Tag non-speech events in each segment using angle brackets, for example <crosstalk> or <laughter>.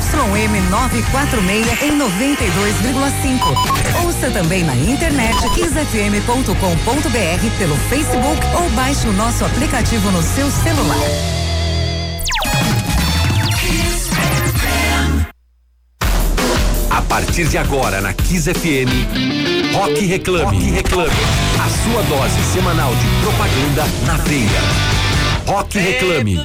ZYM 946 em 92,5. Ouça também na internet kizfm.com.br pelo Facebook ou baixe o nosso aplicativo no seu celular. A partir de agora na Kiss FM, Rock Reclame. Rock Reclame. A sua dose semanal de propaganda na veia. Rock Reclame.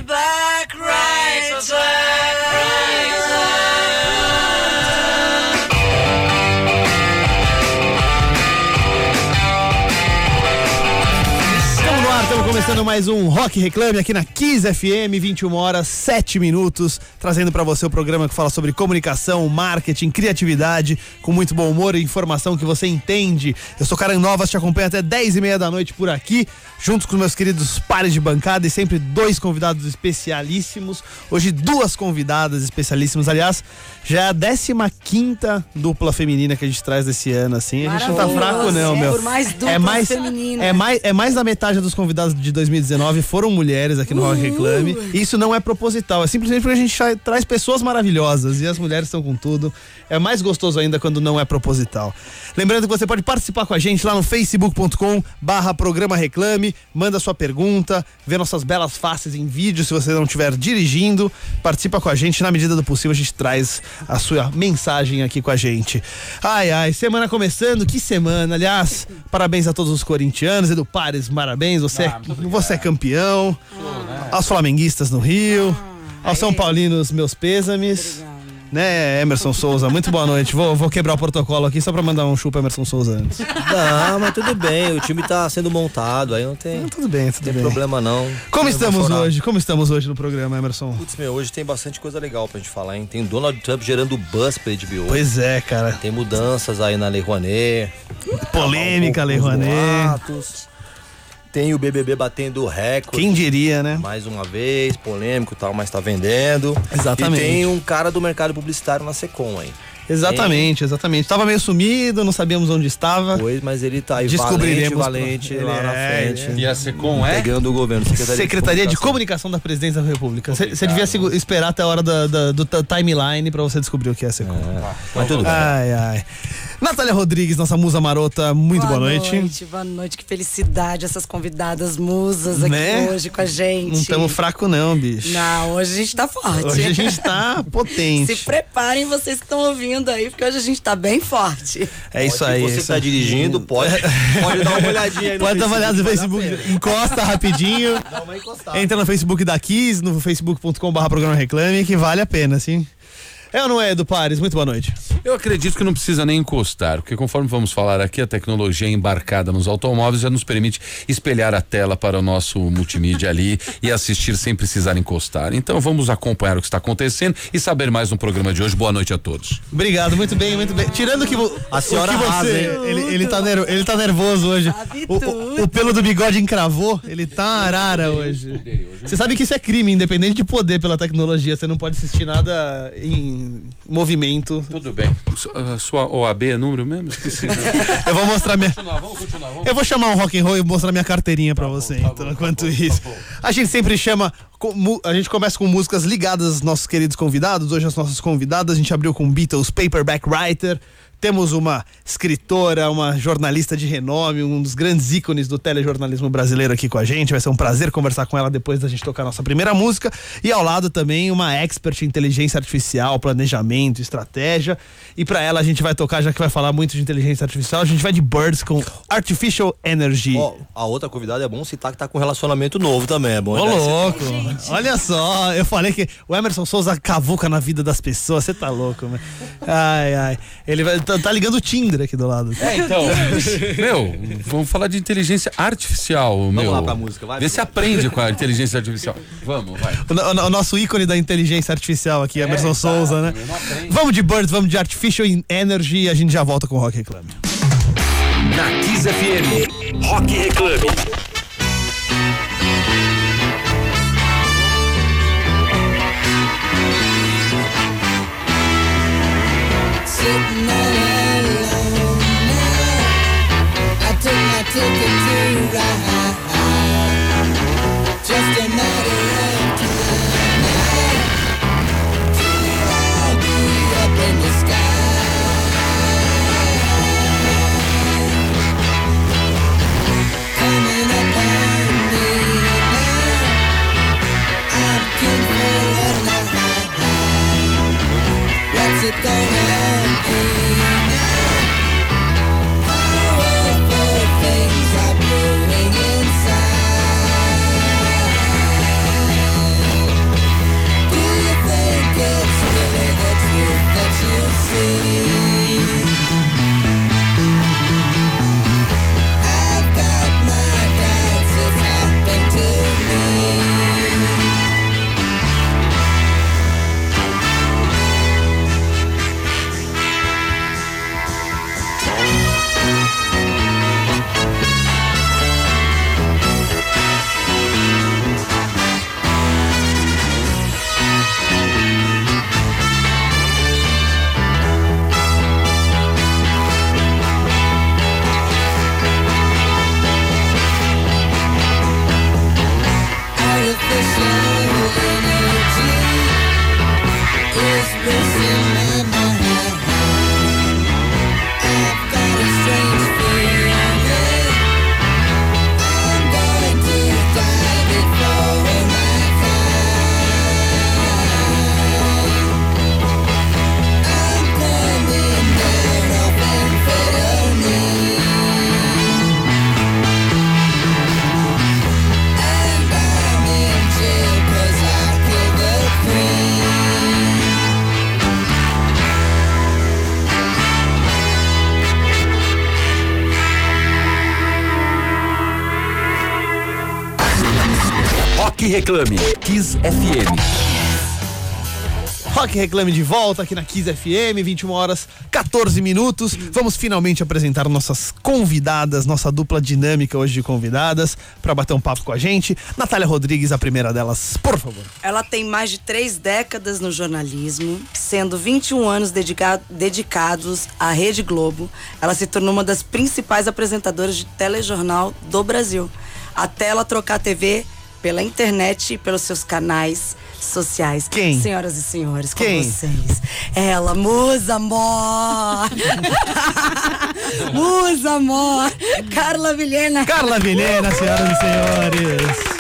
Começando mais um Rock Reclame aqui na Kiss FM, 21 horas, 7 minutos, trazendo para você o programa que fala sobre comunicação, marketing, criatividade, com muito bom humor e informação que você entende. Eu sou Karen Novas, te acompanho até 10 e meia da noite por aqui, juntos com meus queridos pares de bancada e sempre dois convidados especialíssimos. Hoje, duas convidadas especialíssimas. Aliás, já é a 15 dupla feminina que a gente traz desse ano, assim. A gente não tá fraco, não, É, meu. por mais é mais, é mais É mais da metade dos convidados de 2019 foram mulheres aqui no Rock Reclame. Isso não é proposital, é simplesmente porque a gente tra- traz pessoas maravilhosas e as mulheres estão com tudo. É mais gostoso ainda quando não é proposital. Lembrando que você pode participar com a gente lá no facebook.com barra programa reclame, manda sua pergunta, vê nossas belas faces em vídeo se você não estiver dirigindo, participa com a gente, na medida do possível a gente traz a sua mensagem aqui com a gente. Ai, ai, semana começando, que semana, aliás, parabéns a todos os corintianos, Edu Pares, parabéns, você, é, você é campeão, aos flamenguistas no Rio, aos São Paulinos, meus pêsames. Né, Emerson Souza, muito boa noite. Vou, vou quebrar o protocolo aqui só pra mandar um chupa Emerson Souza antes. Não, mas tudo bem, o time tá sendo montado, aí não tem, Tudo bem, tudo tem bem. problema não. Como Eu estamos hoje? Como estamos hoje no programa, Emerson? Putz, meu, hoje tem bastante coisa legal pra gente falar, hein? Tem o Donald Trump gerando buzz pra HBO. Pois é, cara. Tem mudanças aí na Lei Rouanet. Polêmica, Lei Rouanet. boatos. Tem o BBB batendo recorde. Quem diria, né? Mais uma vez, polêmico e tal, mas tá vendendo. Exatamente. E tem um cara do mercado publicitário na Secom aí. Exatamente, exatamente. Tava meio sumido, não sabíamos onde estava. Pois, mas ele tá aí Descobriremos valente, valente lá Ele na é, frente. ele E a Secom é? Pegando o governo. Secretaria, Secretaria de Comunicação da Presidência da República. Você devia segu- esperar até a hora da- da- do timeline pra você descobrir o que é a Secom. Mas tudo bem. Ai, ai. Natália Rodrigues, nossa musa marota, muito boa, noite. Boa noite, que felicidade essas convidadas musas aqui Né? hoje com a gente. Não estamos fraco não, bicho. Não, hoje a gente tá forte. Hoje a gente tá <laughs> potente. Se preparem vocês que estão ouvindo aí, porque hoje a gente tá bem forte. É isso Pode- aí. Você é que isso tá dirigindo, pode, pode dar uma olhadinha aí no Pode dar uma olhada no Facebook, encosta rapidinho. <laughs> Dá uma encostada. Entra no Facebook da Kiss, no facebook.com.br programa Reclame, que vale a pena, sim. É ou não é, Edu Pares? Muito boa noite. Eu acredito que não precisa nem encostar, porque conforme vamos falar aqui, a tecnologia embarcada nos automóveis já nos permite espelhar a tela para o nosso multimídia ali e assistir sem precisar encostar. Então vamos acompanhar o que está acontecendo e saber mais no programa de hoje. Boa noite a todos. Obrigado, muito bem, muito bem. Tirando que A senhora que arrasa, você, hein? ele, ele, tá ele tá nervoso hoje. O, o- o pelo do bigode encravou, ele tá arara hoje. Você sabe que isso é crime, independente de poder pela tecnologia. Você não pode assistir nada em movimento. Tudo bem. Su- a Sua OAB é número mesmo? Esqueci. <laughs> Eu vou mostrar minha. vamos continuar, vamos. Eu vou chamar um rock and roll e mostrar minha carteirinha pra você, tá então, tá enquanto tá isso. bom. A gente sempre chama. A gente começa com músicas ligadas aos nossos queridos convidados. Hoje, as nossas convidadas, a gente abriu com Beatles Paperback Writer. Temos uma escritora, uma jornalista de renome, um dos grandes ícones do telejornalismo brasileiro aqui com a gente. Vai ser um prazer conversar com ela depois da gente tocar a nossa primeira música. E ao lado também uma expert em inteligência artificial, planejamento, estratégia. E pra ela a gente vai tocar, já que vai falar muito de inteligência artificial, a gente vai de Birds com Artificial Energy. Ó, a outra convidada é bom citar que tá com relacionamento novo também, é bom. Ô, louco! Olha só, eu falei que o Emerson Souza cavuca na vida das pessoas, você tá louco, né? Ai, ai. Ele vai, tá, tá ligando o Tinder aqui do lado. É, então. <laughs> meu, vamos falar de inteligência artificial, meu. lá pra música, vai, Vê se aprende com a inteligência artificial. Vamos, vai. O, no- o nosso ícone da inteligência artificial aqui, Emerson exato, Souza, né? Vamos de Birds, vamos de Artificial Energy e a gente já volta com o Rock Reclame. Na Kiss FM, Rock Reclame. Sitting ticket to ride. Just a matter of time. Till up in the sky. Coming up me now. I'm. What's it Reclame. Kiss FM. Rock Reclame de volta aqui na Kiss FM, 21 horas 14 minutos. Vamos finalmente apresentar nossas convidadas, nossa dupla dinâmica hoje de convidadas, para bater um papo com a gente. Natália Rodrigues, a primeira delas, por favor. Ela tem mais de três décadas no jornalismo, sendo 21 anos dedica- dedicados à Rede Globo. Ela se tornou uma das principais apresentadoras de telejornal do Brasil. Até ela trocar a TV pela internet e pelos seus canais sociais. Quem? Senhoras e senhores, com Quem? vocês. Ela, Musa Amor! <laughs> Musa Amor! Carla Vilhena! Carla Vilhena, senhoras e senhores.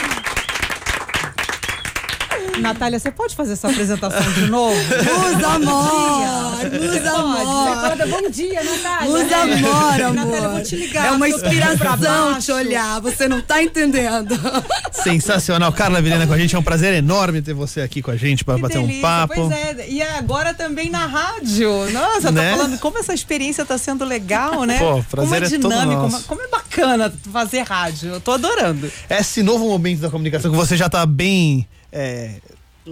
Natália, você pode fazer essa apresentação de novo? <laughs> Musa Amor! Pode. Amor! Bom dia, Natália. Musa amor, Natália, amor. vou te ligar. É uma inspiração te olhar, você não tá entendendo. <laughs> Sensacional. Carla Vilhena com a gente. É um prazer enorme ter você aqui com a gente para bater um delícia, papo. Pois é, e agora também na rádio. Nossa, Né? tá falando como essa experiência tá sendo legal, <laughs> né? Pô, prazer como é é todo dinâmico, nosso. como- como é bacana fazer rádio. Eu tô adorando. Esse novo momento da comunicação que você já tá bem é,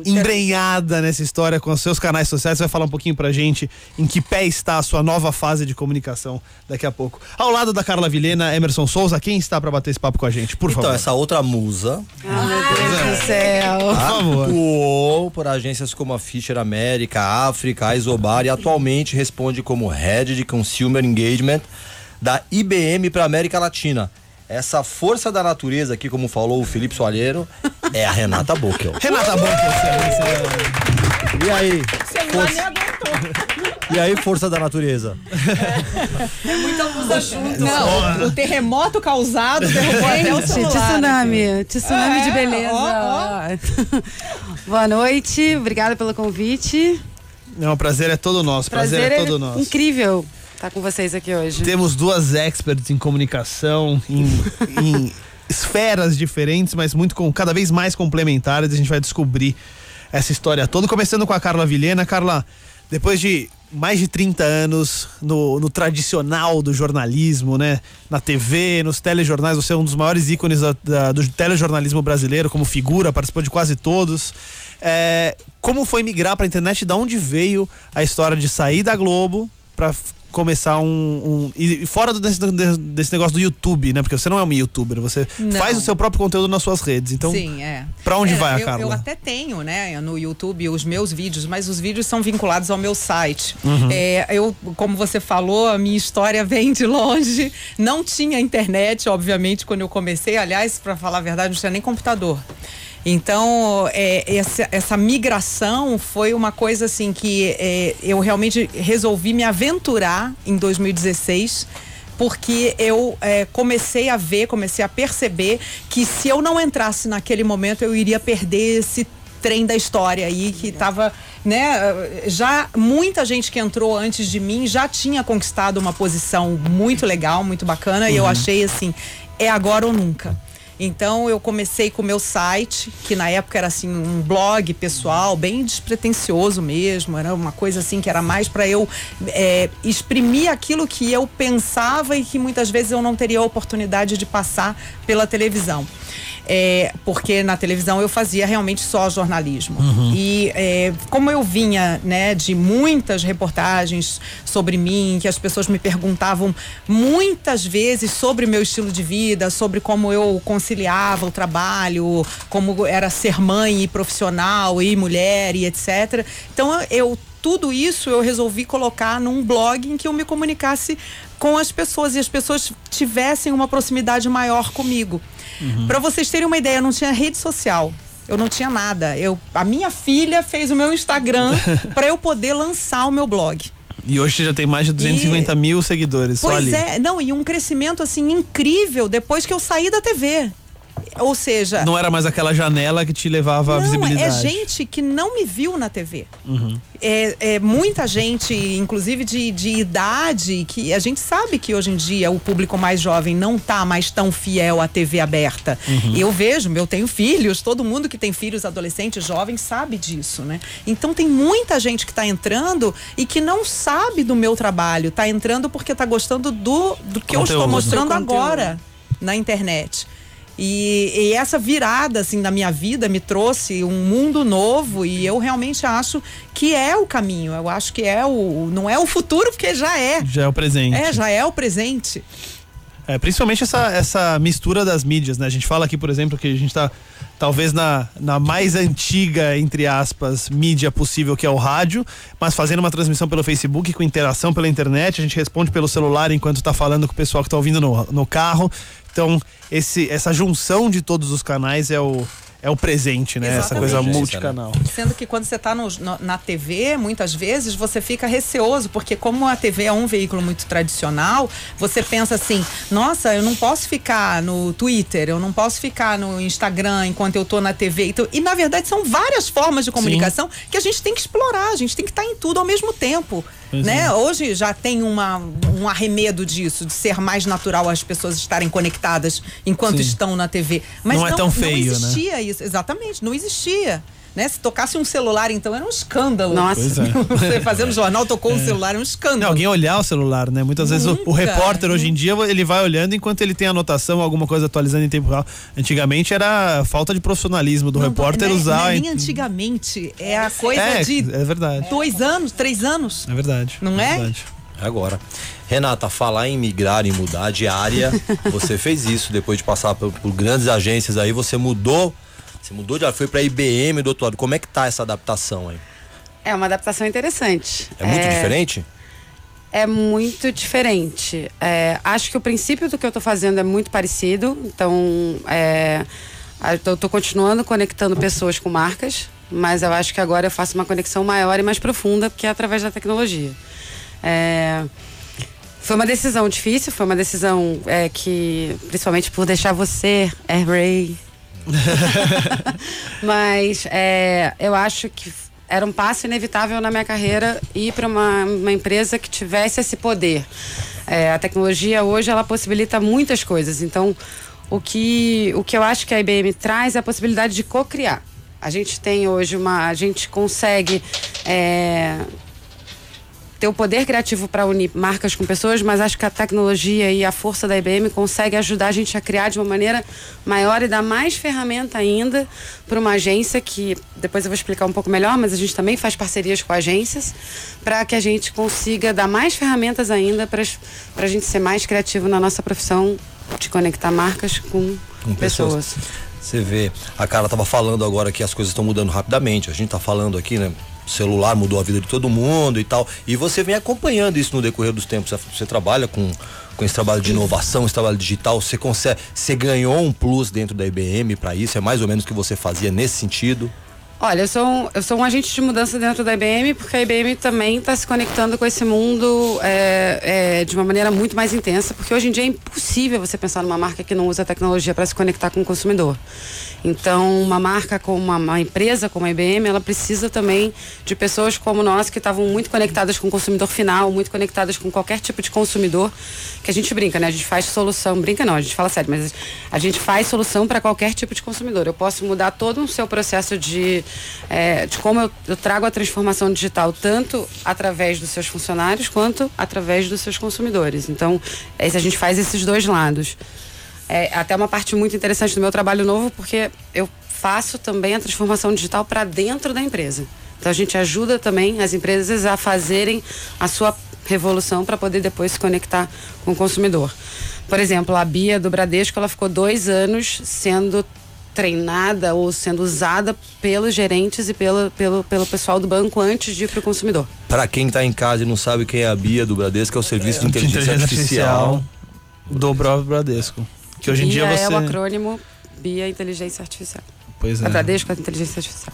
embrenhada nessa história com os seus canais sociais. Você vai falar um pouquinho pra gente em que pé está a sua nova fase de comunicação daqui a pouco. Ao lado da Carla Vilhena, Emerson Souza, quem está pra bater esse papo com a gente? Por Então, favor. essa outra musa Ai, meu Deus do céu. Por favor. atuou por agências como a Fisher América, África, a Isobar e atualmente responde como Head de Consumer Engagement da IBM para América Latina. Essa força da natureza aqui, como falou o Felipe Soalheiro, é a Renata Bockel. Renata excelência. E aí? aguentou. E aí, força da natureza? Não, o terremoto causado derrubou até o celular. tsunami, tsunami É, de beleza. ó, <laughs> Boa noite, obrigada pelo convite. Não, o prazer é todo nosso. Prazer, é todo nosso. incrível estar com vocês aqui hoje. Temos duas experts em comunicação, em, <laughs> em esferas diferentes, mas muito com cada vez mais complementares. A gente vai descobrir essa história toda. Começando com a Carla Vilhena. Carla, depois de mais de 30 anos no, no tradicional do jornalismo, né? Na TV, nos telejornais, você é um dos maiores ícones da- da- do telejornalismo brasileiro, como figura, participou de quase todos. É, como foi migrar para a internet? Da onde veio a história de sair da Globo para começar um, um- e fora desse, desse negócio do YouTube, né? Porque você não é um youtuber, você Não. faz o seu próprio conteúdo nas suas redes. Então, Sim, é. pra onde É, vai a eu, Carla? Eu até tenho, né, no YouTube os meus vídeos, mas os vídeos são vinculados ao meu site. Uhum. É, eu, como você falou, a minha história <laughs> vem de longe. Não tinha internet, obviamente, quando eu comecei. Aliás, para falar a verdade, não tinha nem computador. Então, é, essa, essa migração foi uma coisa assim que é, eu realmente resolvi me aventurar em 2016 porque eu é, comecei a ver, comecei a perceber que se eu não entrasse naquele momento, eu iria perder esse trem da história aí que estava, né? Já muita gente que entrou antes de mim já tinha conquistado uma posição muito legal, muito bacana, e eu achei assim, é agora ou nunca. Então eu comecei com o meu site, que na época era assim um blog pessoal, bem despretensioso mesmo, era uma coisa assim que era mais para eu é, exprimir aquilo que eu pensava e que muitas vezes eu não teria a oportunidade de passar pela televisão. É, porque na televisão eu fazia realmente só jornalismo. E é, como eu vinha né, de muitas reportagens sobre mim, que as pessoas me perguntavam muitas vezes sobre meu estilo de vida, sobre como eu conciliava o trabalho, como era ser mãe e profissional e mulher e etc. Então eu tudo isso eu resolvi colocar num blog em que eu me comunicasse com as pessoas e as pessoas tivessem uma proximidade maior comigo. Para vocês terem uma ideia, eu não tinha rede social. Eu não tinha nada. Eu, a minha filha fez o meu Instagram <laughs> para eu poder lançar o meu blog. E hoje você já tem mais de 250 mil seguidores Pois é, não, e um crescimento assim incrível depois que eu saí da TV. Ou seja, Não era mais aquela janela que te levava à não, visibilidade. é gente que não me viu na TV. Uhum. É, é muita gente, inclusive de, de idade, que a gente sabe que hoje em dia o público mais jovem não tá mais tão fiel à TV aberta. Uhum. Eu vejo, eu tenho filhos, todo mundo que tem filhos adolescentes, jovens, sabe disso, né? Então tem muita gente que tá entrando e que não sabe do meu trabalho, tá entrando porque tá gostando do, do que eu estou Conteúdo. mostrando Do conteúdo. agora na internet. E, e essa virada assim da minha vida me trouxe um mundo novo e eu realmente acho que é o caminho. Eu acho que é o não é o futuro porque já é. Já é o presente. É, já é o presente. É, principalmente essa, essa mistura das mídias, né? A gente fala aqui, por exemplo, que a gente tá talvez na, na mais antiga, entre aspas, mídia possível, que é o rádio, mas fazendo uma transmissão pelo Facebook, com interação pela internet, a gente responde pelo celular enquanto tá falando com o pessoal que tá ouvindo no, no carro. Então, esse, essa junção de todos os canais é o, é o presente, né? Essa coisa Exatamente. multicanal. Sendo que quando você está na TV, muitas vezes você fica receoso, porque como a TV é um veículo muito tradicional, você pensa assim, nossa, eu não posso ficar no Twitter, eu não posso ficar no Instagram enquanto eu tô na TV. Então, e na verdade são várias formas de comunicação que a gente tem que explorar, a gente tem que estar em tudo ao mesmo tempo. Pois né? é. Hoje já tem uma, um arremedo disso, de ser mais natural as pessoas estarem conectadas enquanto Sim. estão na TV. Mas Não é tão feio, né? não existia isso, exatamente, não existia. Né? Se tocasse um celular, então, era um escândalo. Nossa. Pois é. <laughs> Você fazendo <laughs> jornal, tocou um celular, é um escândalo. Não, alguém olhar o celular, né? Muitas vezes o, o Nunca, repórter hoje em dia ele vai olhando enquanto ele tem anotação, alguma coisa atualizando em tempo real. Antigamente era falta de profissionalismo do Não, repórter não é- usar. Não é em- nem antigamente, é a coisa é, de é verdade. dois anos, três anos. É verdade. Não é? verdade. Agora. Renata, falar em migrar, em mudar de área, <laughs> você fez isso depois de passar por, por grandes agências aí, você mudou, você mudou de foi pra IBM do outro lado. Como é que tá essa adaptação aí? É uma adaptação interessante. É muito diferente? É muito diferente. É, acho que o princípio do que eu tô fazendo é muito parecido. Então, é, eu tô continuando conectando pessoas com marcas, mas eu acho que agora eu faço uma conexão maior e mais profunda, porque é através da tecnologia. É, foi uma decisão difícil, foi uma decisão é, que, principalmente por deixar você, Air Ray, <laughs> mas é, eu acho que era um passo inevitável na minha carreira ir para uma, uma empresa que tivesse esse poder. É, a tecnologia hoje ela possibilita muitas coisas. Então, o que, o que eu acho que a IBM traz é a possibilidade de co-criar. A gente tem hoje uma. A gente consegue. é, ter o poder criativo para unir marcas com pessoas, mas acho que a tecnologia e a força da IBM consegue ajudar a gente a criar de uma maneira maior e dar mais ferramenta ainda para uma agência que depois eu vou explicar um pouco melhor, mas a gente também faz parcerias com agências para que a gente consiga dar mais ferramentas ainda para a gente ser mais criativo na nossa profissão de conectar marcas com, Com pessoas. pessoas. Você vê, a Carla tava falando agora que as coisas estão mudando rapidamente. A gente tá falando aqui, né? Celular mudou a vida de todo mundo e tal. E você vem acompanhando isso no decorrer dos tempos. Você trabalha com, com esse trabalho de inovação, esse trabalho digital. Você consegue. Você ganhou um plus dentro da IBM para isso? É mais ou menos o que você fazia nesse sentido? Olha, eu sou, um, eu sou um agente de mudança dentro da IBM, porque a IBM também está se conectando com esse mundo é, é, de uma maneira muito mais intensa, porque hoje em dia é impossível você pensar numa marca que não usa tecnologia para se conectar com o consumidor. Então, uma marca como uma, uma empresa como a IBM, ela precisa também de pessoas como nós que estavam muito conectadas com o consumidor final, muito conectadas com qualquer tipo de consumidor, que a gente brinca, né? A gente faz solução, brinca não, a gente fala sério, mas a gente faz solução para qualquer tipo de consumidor. Eu posso mudar todo o seu processo de, é, de como eu, eu trago a transformação digital, tanto através dos seus funcionários quanto através dos seus consumidores. Então, é, a gente faz esses dois lados. É até uma parte muito interessante do meu trabalho novo, porque eu faço também a transformação digital para dentro da empresa. Então a gente ajuda também as empresas a fazerem a sua revolução para poder depois se conectar com o consumidor. Por exemplo, a Bia do Bradesco, ela ficou dois anos sendo treinada ou sendo usada pelos gerentes e pelo, pelo, pelo pessoal do banco antes de ir para o consumidor. Para quem tá em casa e não sabe quem é a Bia do Bradesco, é o serviço de inteligência, artificial. do próprio Bradesco. Que hoje em dia você. é o acrônimo Bia Inteligência Artificial. Pois A é. Bradesco é Inteligência Artificial.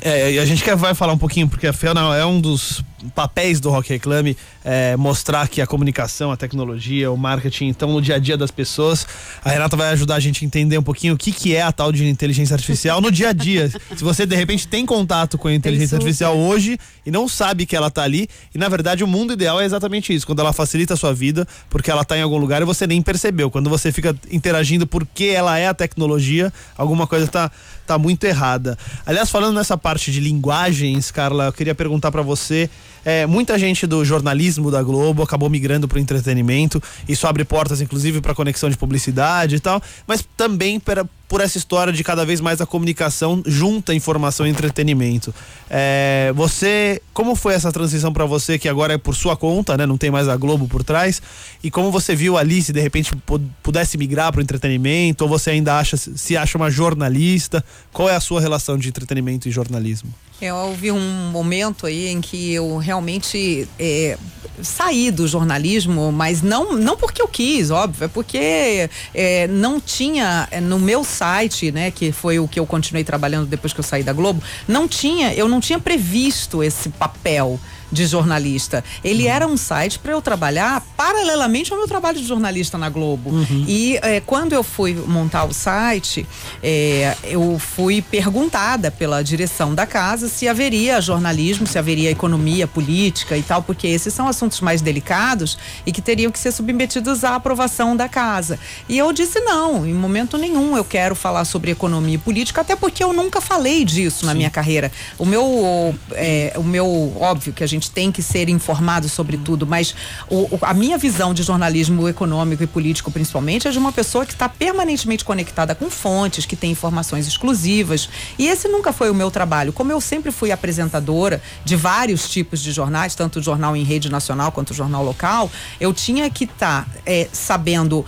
É, e a gente quer, vai falar um pouquinho, porque afinal é um dos papéis do Rock Reclame é, mostrar que a comunicação, a tecnologia, o marketing estão no dia a dia das pessoas. A Renata vai ajudar a gente a entender um pouquinho o que, que é a tal de inteligência artificial no dia a dia. <laughs> Se você de repente tem contato com a inteligência artificial hoje e não sabe que ela tá ali, e na verdade o mundo ideal é exatamente isso, quando ela facilita a sua vida, porque ela tá em algum lugar e você nem percebeu. Quando você fica interagindo porque ela é a tecnologia, alguma coisa tá, tá muito errada. Aliás, falando nessa parte de linguagens, Carla, eu queria perguntar para você é, muita gente do jornalismo da Globo acabou migrando para o entretenimento. Isso abre portas, inclusive, para conexão de publicidade e tal, mas também para por essa história de cada vez mais a comunicação junta informação e entretenimento. É, você, como foi essa transição para você que agora é por sua conta, né? Não tem mais a Globo por trás? E como você viu ali se de repente pu- pudesse migrar para o entretenimento ou você ainda acha se acha uma jornalista? Qual é a sua relação de entretenimento e jornalismo? Eu houve um momento aí em que eu realmente é, saí do jornalismo, mas não, não porque eu quis, óbvio, é porque é, não tinha é, no meu site, né, que foi o que eu continuei trabalhando depois que eu saí da Globo, não tinha, eu não tinha previsto esse papel de jornalista. Ele era um site para eu trabalhar paralelamente ao meu trabalho de jornalista na Globo. E eh, quando eu fui montar o site, eh, eu fui perguntada pela direção da casa se haveria jornalismo, se haveria economia, política e tal, porque esses são assuntos mais delicados e que teriam que ser submetidos à aprovação da casa. E eu disse não, em momento nenhum eu quero falar sobre economia e política, até porque eu nunca falei disso na minha carreira. O meu, é, o meu, óbvio que a gente tem que ser informado sobre tudo, mas o- o- a minha visão de jornalismo econômico e político, principalmente, é de uma pessoa que está permanentemente conectada com fontes, que tem informações exclusivas. E esse nunca foi o meu trabalho. Como eu sempre fui apresentadora de vários tipos de jornais, tanto o jornal em rede nacional quanto o jornal local, eu tinha que estar sabendo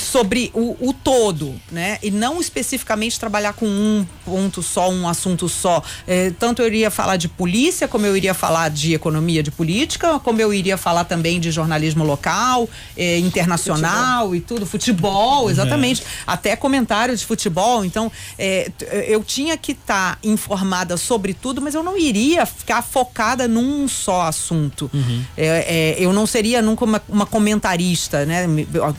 sobre o, o todo, né? E não especificamente trabalhar com um ponto só, um assunto só. Eh, tanto eu iria falar de polícia, como eu iria falar de economia de política, como eu iria falar também de jornalismo local, eh, internacional e tudo, futebol, exatamente. Até comentários de futebol. Então, t- eu tinha que estar informada sobre tudo, mas eu não iria ficar focada num só assunto. É, é, eu não seria nunca uma, uma comentarista, né?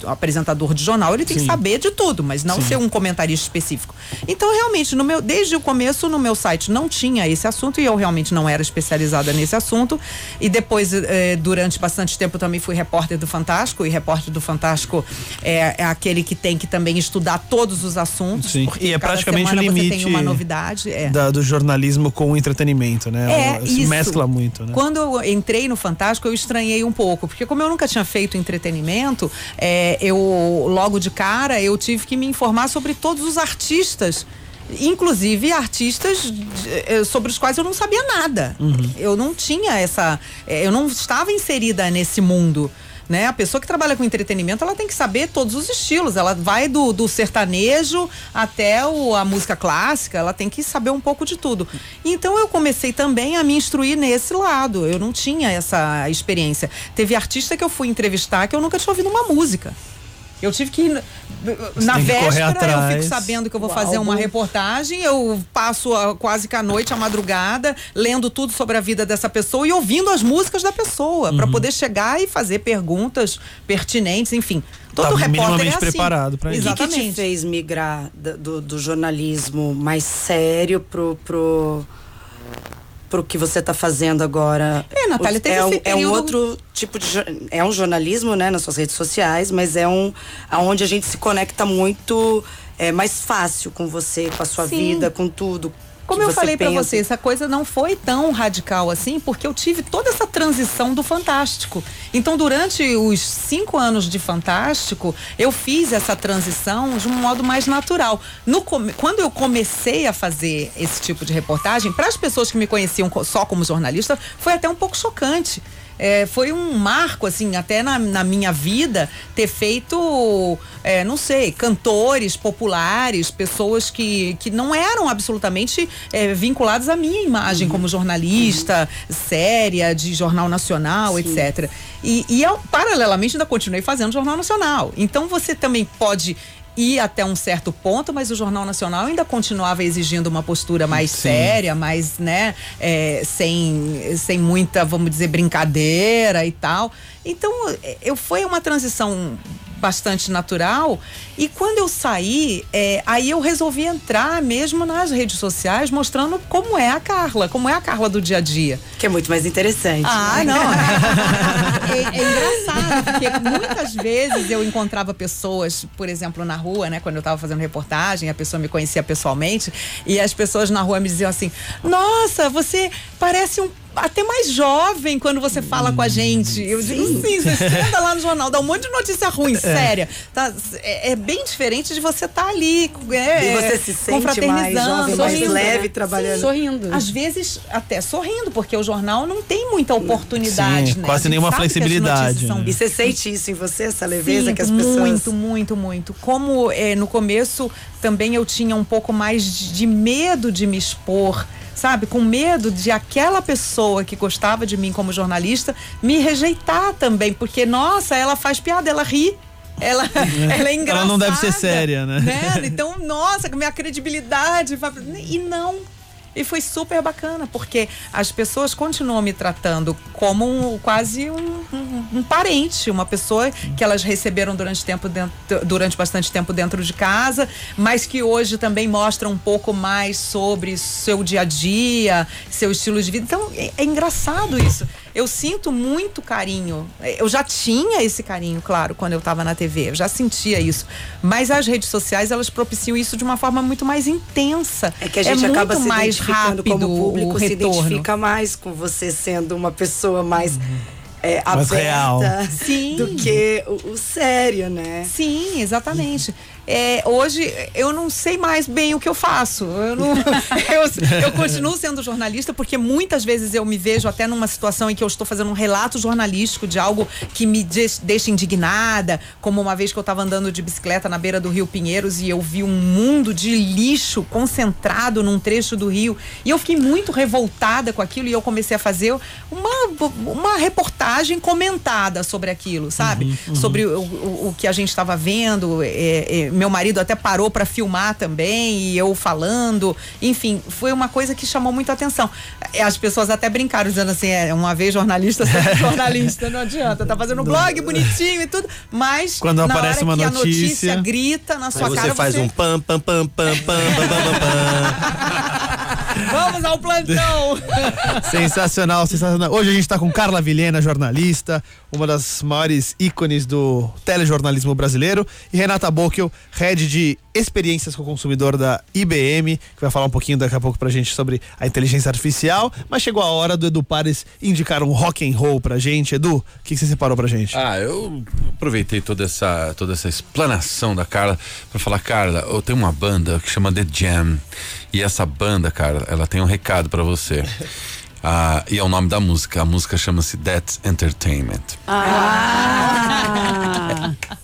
Apresentador de ele tem que saber de tudo, mas não ser um comentarista específico. Então, realmente, no meu, desde o começo, no meu site não tinha esse assunto e eu realmente não era especializada nesse assunto. E depois, eh, durante bastante tempo, também fui repórter do Fantástico, e repórter do Fantástico é, é aquele que tem que também estudar todos os assuntos. Sim. porque E é praticamente o Você limite tem uma novidade. É. Da- do jornalismo com o entretenimento, né? É, Se mescla muito, né? Quando eu entrei no Fantástico, eu estranhei um pouco, porque como eu nunca tinha feito entretenimento, é, eu logo de cara eu tive que me informar sobre todos os artistas. Inclusive artistas eh, sobre os quais eu não sabia nada. Eu não tinha essa. eh, Eu não estava inserida nesse mundo. Né? A pessoa que trabalha com entretenimento, ela tem que saber todos os estilos. Ela vai do, do sertanejo até o- a música clássica, ela tem que saber um pouco de tudo. Então eu comecei também a me instruir nesse lado. Eu não tinha essa experiência. Teve artista que eu fui entrevistar que eu nunca tinha ouvido uma música. Eu tive que ir na- que véspera, eu fico sabendo que eu vou fazer uma reportagem, eu passo a- quase que a noite, a madrugada, lendo tudo sobre a vida dessa pessoa e ouvindo as músicas da pessoa, pra poder chegar e fazer perguntas pertinentes, enfim. Todo Tá repórter é assim. preparado pra isso. O que, que te Exatamente. fez migrar do, do jornalismo mais sério pro, pro, pro que você está fazendo agora? É, Natália, teve é, um, esse é um período- outro tipo de é um jornalismo, né, nas suas redes sociais, mas é um aonde a gente se conecta muito é mais fácil com você, com a sua Sim. vida, com tudo. Como eu falei pra pensa. você, essa coisa não foi tão radical assim, porque eu tive toda essa transição do Fantástico. Então, durante os cinco anos de Fantástico, eu fiz essa transição de um modo mais natural. No quando eu comecei a fazer esse tipo de reportagem, para as pessoas que me conheciam co- só como jornalista, foi até um pouco chocante. É, foi um marco, assim, até na, na minha vida, ter feito, é, não sei, cantores populares, pessoas que, que não eram absolutamente é, vinculadas à minha imagem como jornalista, séria, de jornal nacional, etc. E, e eu, paralelamente, ainda continuei fazendo jornal nacional. Então, você também pode ir até um certo ponto, mas o Jornal Nacional ainda continuava exigindo uma postura mais séria, mais, né, é, sem, sem muita, vamos dizer, brincadeira e tal. Então, é, eu foi uma transição bastante natural e quando eu saí, é, aí eu resolvi entrar mesmo nas redes sociais mostrando como é a Carla, como é a Carla do dia a dia. Que é muito mais interessante. Ah, né? não. <laughs> É, é engraçado, porque muitas vezes eu encontrava pessoas, por exemplo, na rua, né? Quando eu estava fazendo reportagem, a pessoa me conhecia pessoalmente, e as pessoas na rua me diziam assim: Nossa, você parece um, até mais jovem quando você fala com a gente. Eu digo, sim, você <laughs> senta lá no jornal, dá um monte de notícia ruim, séria. Tá, é, é bem diferente de você estar ali, é, E você se sente mais confraternizando, jovem, mais sorrindo, leve né? trabalhando. Sim. Sorrindo. Às vezes até sorrindo, porque o jornal não tem muita oportunidade, Sim, né? quase nenhuma flexibilidade, são né? E você sente isso em você, essa leveza Sinto que as pessoas. Muito, muito, muito. Como eh, no começo também eu tinha um pouco mais de, de medo de me expor. Sabe, com medo de aquela pessoa que gostava de mim como jornalista me rejeitar também, porque, nossa, ela faz piada, ela ri. Ela, <laughs> ela é engraçada. Ela não deve ser séria, né? Então, nossa, minha credibilidade. E não. E foi super bacana, porque as pessoas continuam me tratando como um- quase um, um- um parente, uma pessoa que elas receberam durante, tempo dentro, durante bastante tempo dentro de casa, mas que hoje também mostra um pouco mais sobre seu dia a dia, seu estilo de vida. Então é, é engraçado isso. Eu sinto muito carinho. Eu já tinha esse carinho, claro, quando eu estava na TV. Eu já sentia isso. Mas as redes sociais, elas propiciam isso de uma forma muito mais intensa. É que a gente muito acaba se mais identificando rápido como público, o se identifica mais com você sendo uma pessoa mais é, Mais aberta real. Sim. do que o, o sério, né? Sim, exatamente. É, hoje eu não sei mais bem o que eu faço. Eu, não, <laughs> eu, eu continuo sendo jornalista porque muitas vezes eu me vejo até numa situação em que eu estou fazendo um relato jornalístico de algo que me deixa indignada, como uma vez que eu estava andando de bicicleta na beira do Rio Pinheiros e eu vi um mundo de lixo concentrado num trecho do rio e eu fiquei muito revoltada com aquilo e eu comecei a fazer uma, uma reportagem comentada sobre aquilo, sabe? Sobre o, o, o que a gente estava vendo. é, é, meu marido até parou para filmar também e eu falando. Enfim, foi uma coisa que chamou muito atenção. É, As pessoas até brincaram dizendo assim, é uma vez jornalista, sempre <laughs> jornalista, não adianta. Tá fazendo blog bonitinho e tudo, mas Quando aparece uma notícia- a notícia grita na sua Aí cara, você faz um pam, pam, pam, pam, pam, pam, pam, pam. <laughs> Vamos ao plantão! <laughs> Sensacional, sensacional. Hoje a gente tá com Carla Vilhena, jornalista, uma das maiores ícones do telejornalismo brasileiro, e Renata Bockel, head de experiências com o consumidor da IBM, que vai falar um pouquinho daqui a pouco pra gente sobre a inteligência artificial. Mas chegou a hora do Edu Pares indicar um rock and roll pra gente. Edu, o que, que você separou pra gente? Ah, eu aproveitei toda essa, toda essa explanação da Carla pra falar, Carla, eu tenho uma banda que chama The Jam. E essa banda, Carla, ela tem um recado pra você. <laughs> Ah, e é o nome da música. A música chama-se That's Entertainment.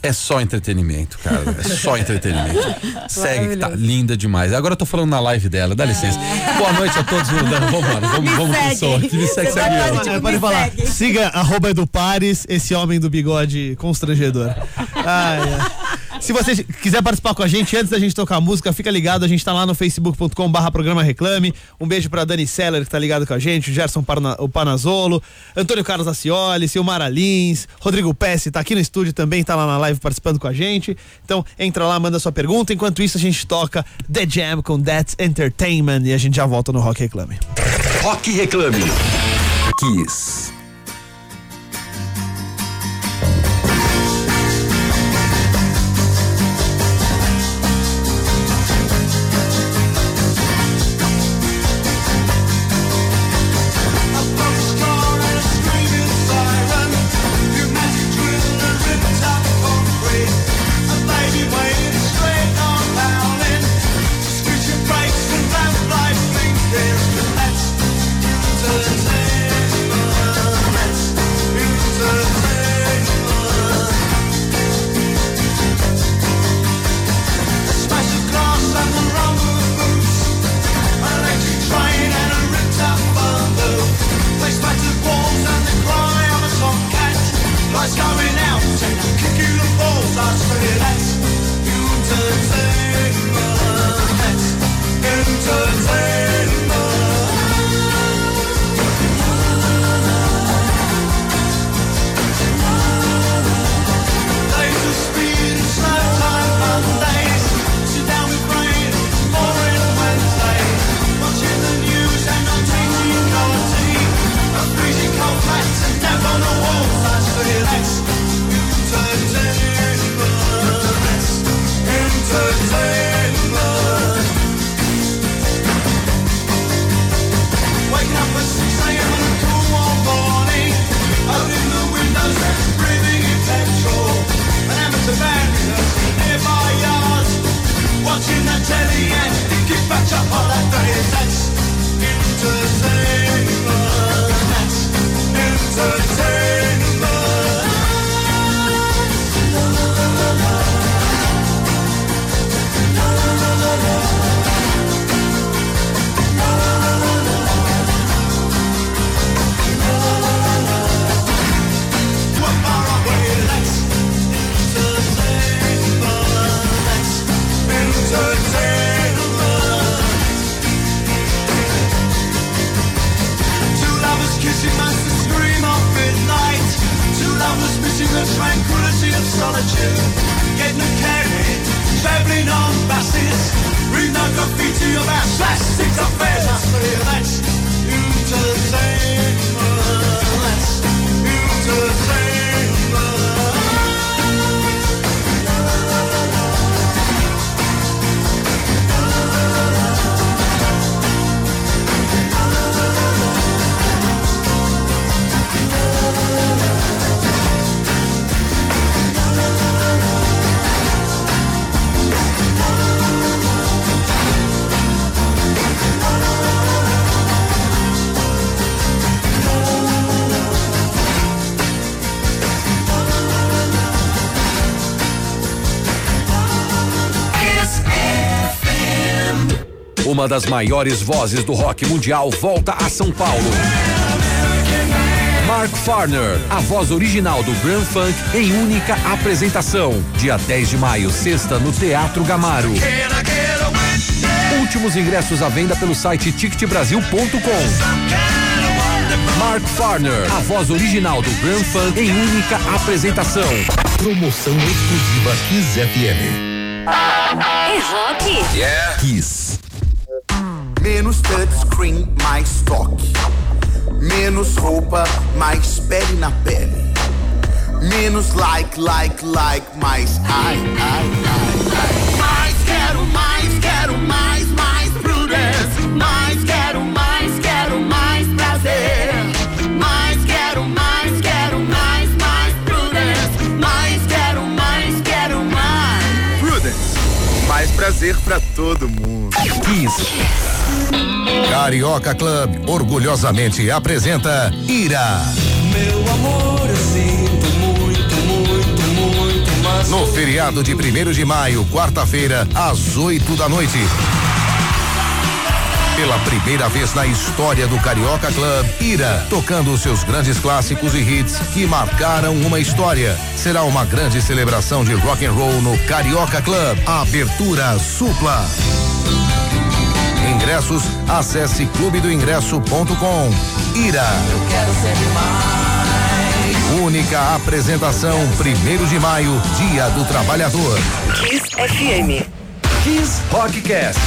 É só entretenimento, cara. É só entretenimento. <laughs> Segue que tá linda demais. Agora eu tô falando na live dela, dá licença. Boa noite a todos. Vamos, vamos, vamos, vamos pro som aqui. Me segue, segue. É, pode falar. Siga arroba Edu Pares, esse homem do bigode constrangedor. <laughs> Ai, ai. Se você quiser participar com a gente, antes da gente tocar a música, fica ligado, a gente tá lá no facebook.com barra programa Reclame. Um beijo pra Dani Seller, que tá ligado com a gente, o Gerson Parna, o Panazolo, Antônio Carlos Acioli, Silmara Lins, Rodrigo Pesce tá aqui no estúdio também, tá lá na live participando com a gente. Então, entra lá, manda sua pergunta. Enquanto isso, a gente toca The Jam com That's Entertainment e a gente já volta no Rock Reclame. Rock Reclame. Kiss. Uma das maiores vozes do rock mundial volta a São Paulo. Mark Farner, a voz original do Grand Funk em única apresentação. Dia 10 de maio, sexta, no Teatro Gamaro. Últimos ingressos à venda pelo site ticketbrasil.com. Mark Farner, a voz original do Grand Funk em única apresentação. Promoção exclusiva Kiss FM. É rock? Yeah. Kiss. Menos touchscreen, mais toque. Menos roupa, mais pele na pele. Menos like, like, like, mais ai, ai, ai, ai. Mais quero mais, quero mais, mais prudence. Mais quero mais, quero mais prazer. Mais quero mais, quero mais, mais prudence. Mais quero mais, quero mais. Prudence. Mais prazer pra todo mundo. Kiss. Carioca Club orgulhosamente apresenta Ira. Meu amor, eu sinto muito, muito, muito, mas. No feriado de 1 de maio, quarta-feira, às 8 da noite. Pela primeira vez na história do Carioca Club, Ira, tocando seus grandes clássicos e hits que marcaram uma história. Será uma grande celebração de rock and roll no Carioca Club. Abertura supla. Ingressos, acesse clubedoingresso.com. Ira. Eu quero sempre mais. Única apresentação, primeiro de maio, Dia do Trabalhador. Kiss FM. Kiss Rockcast.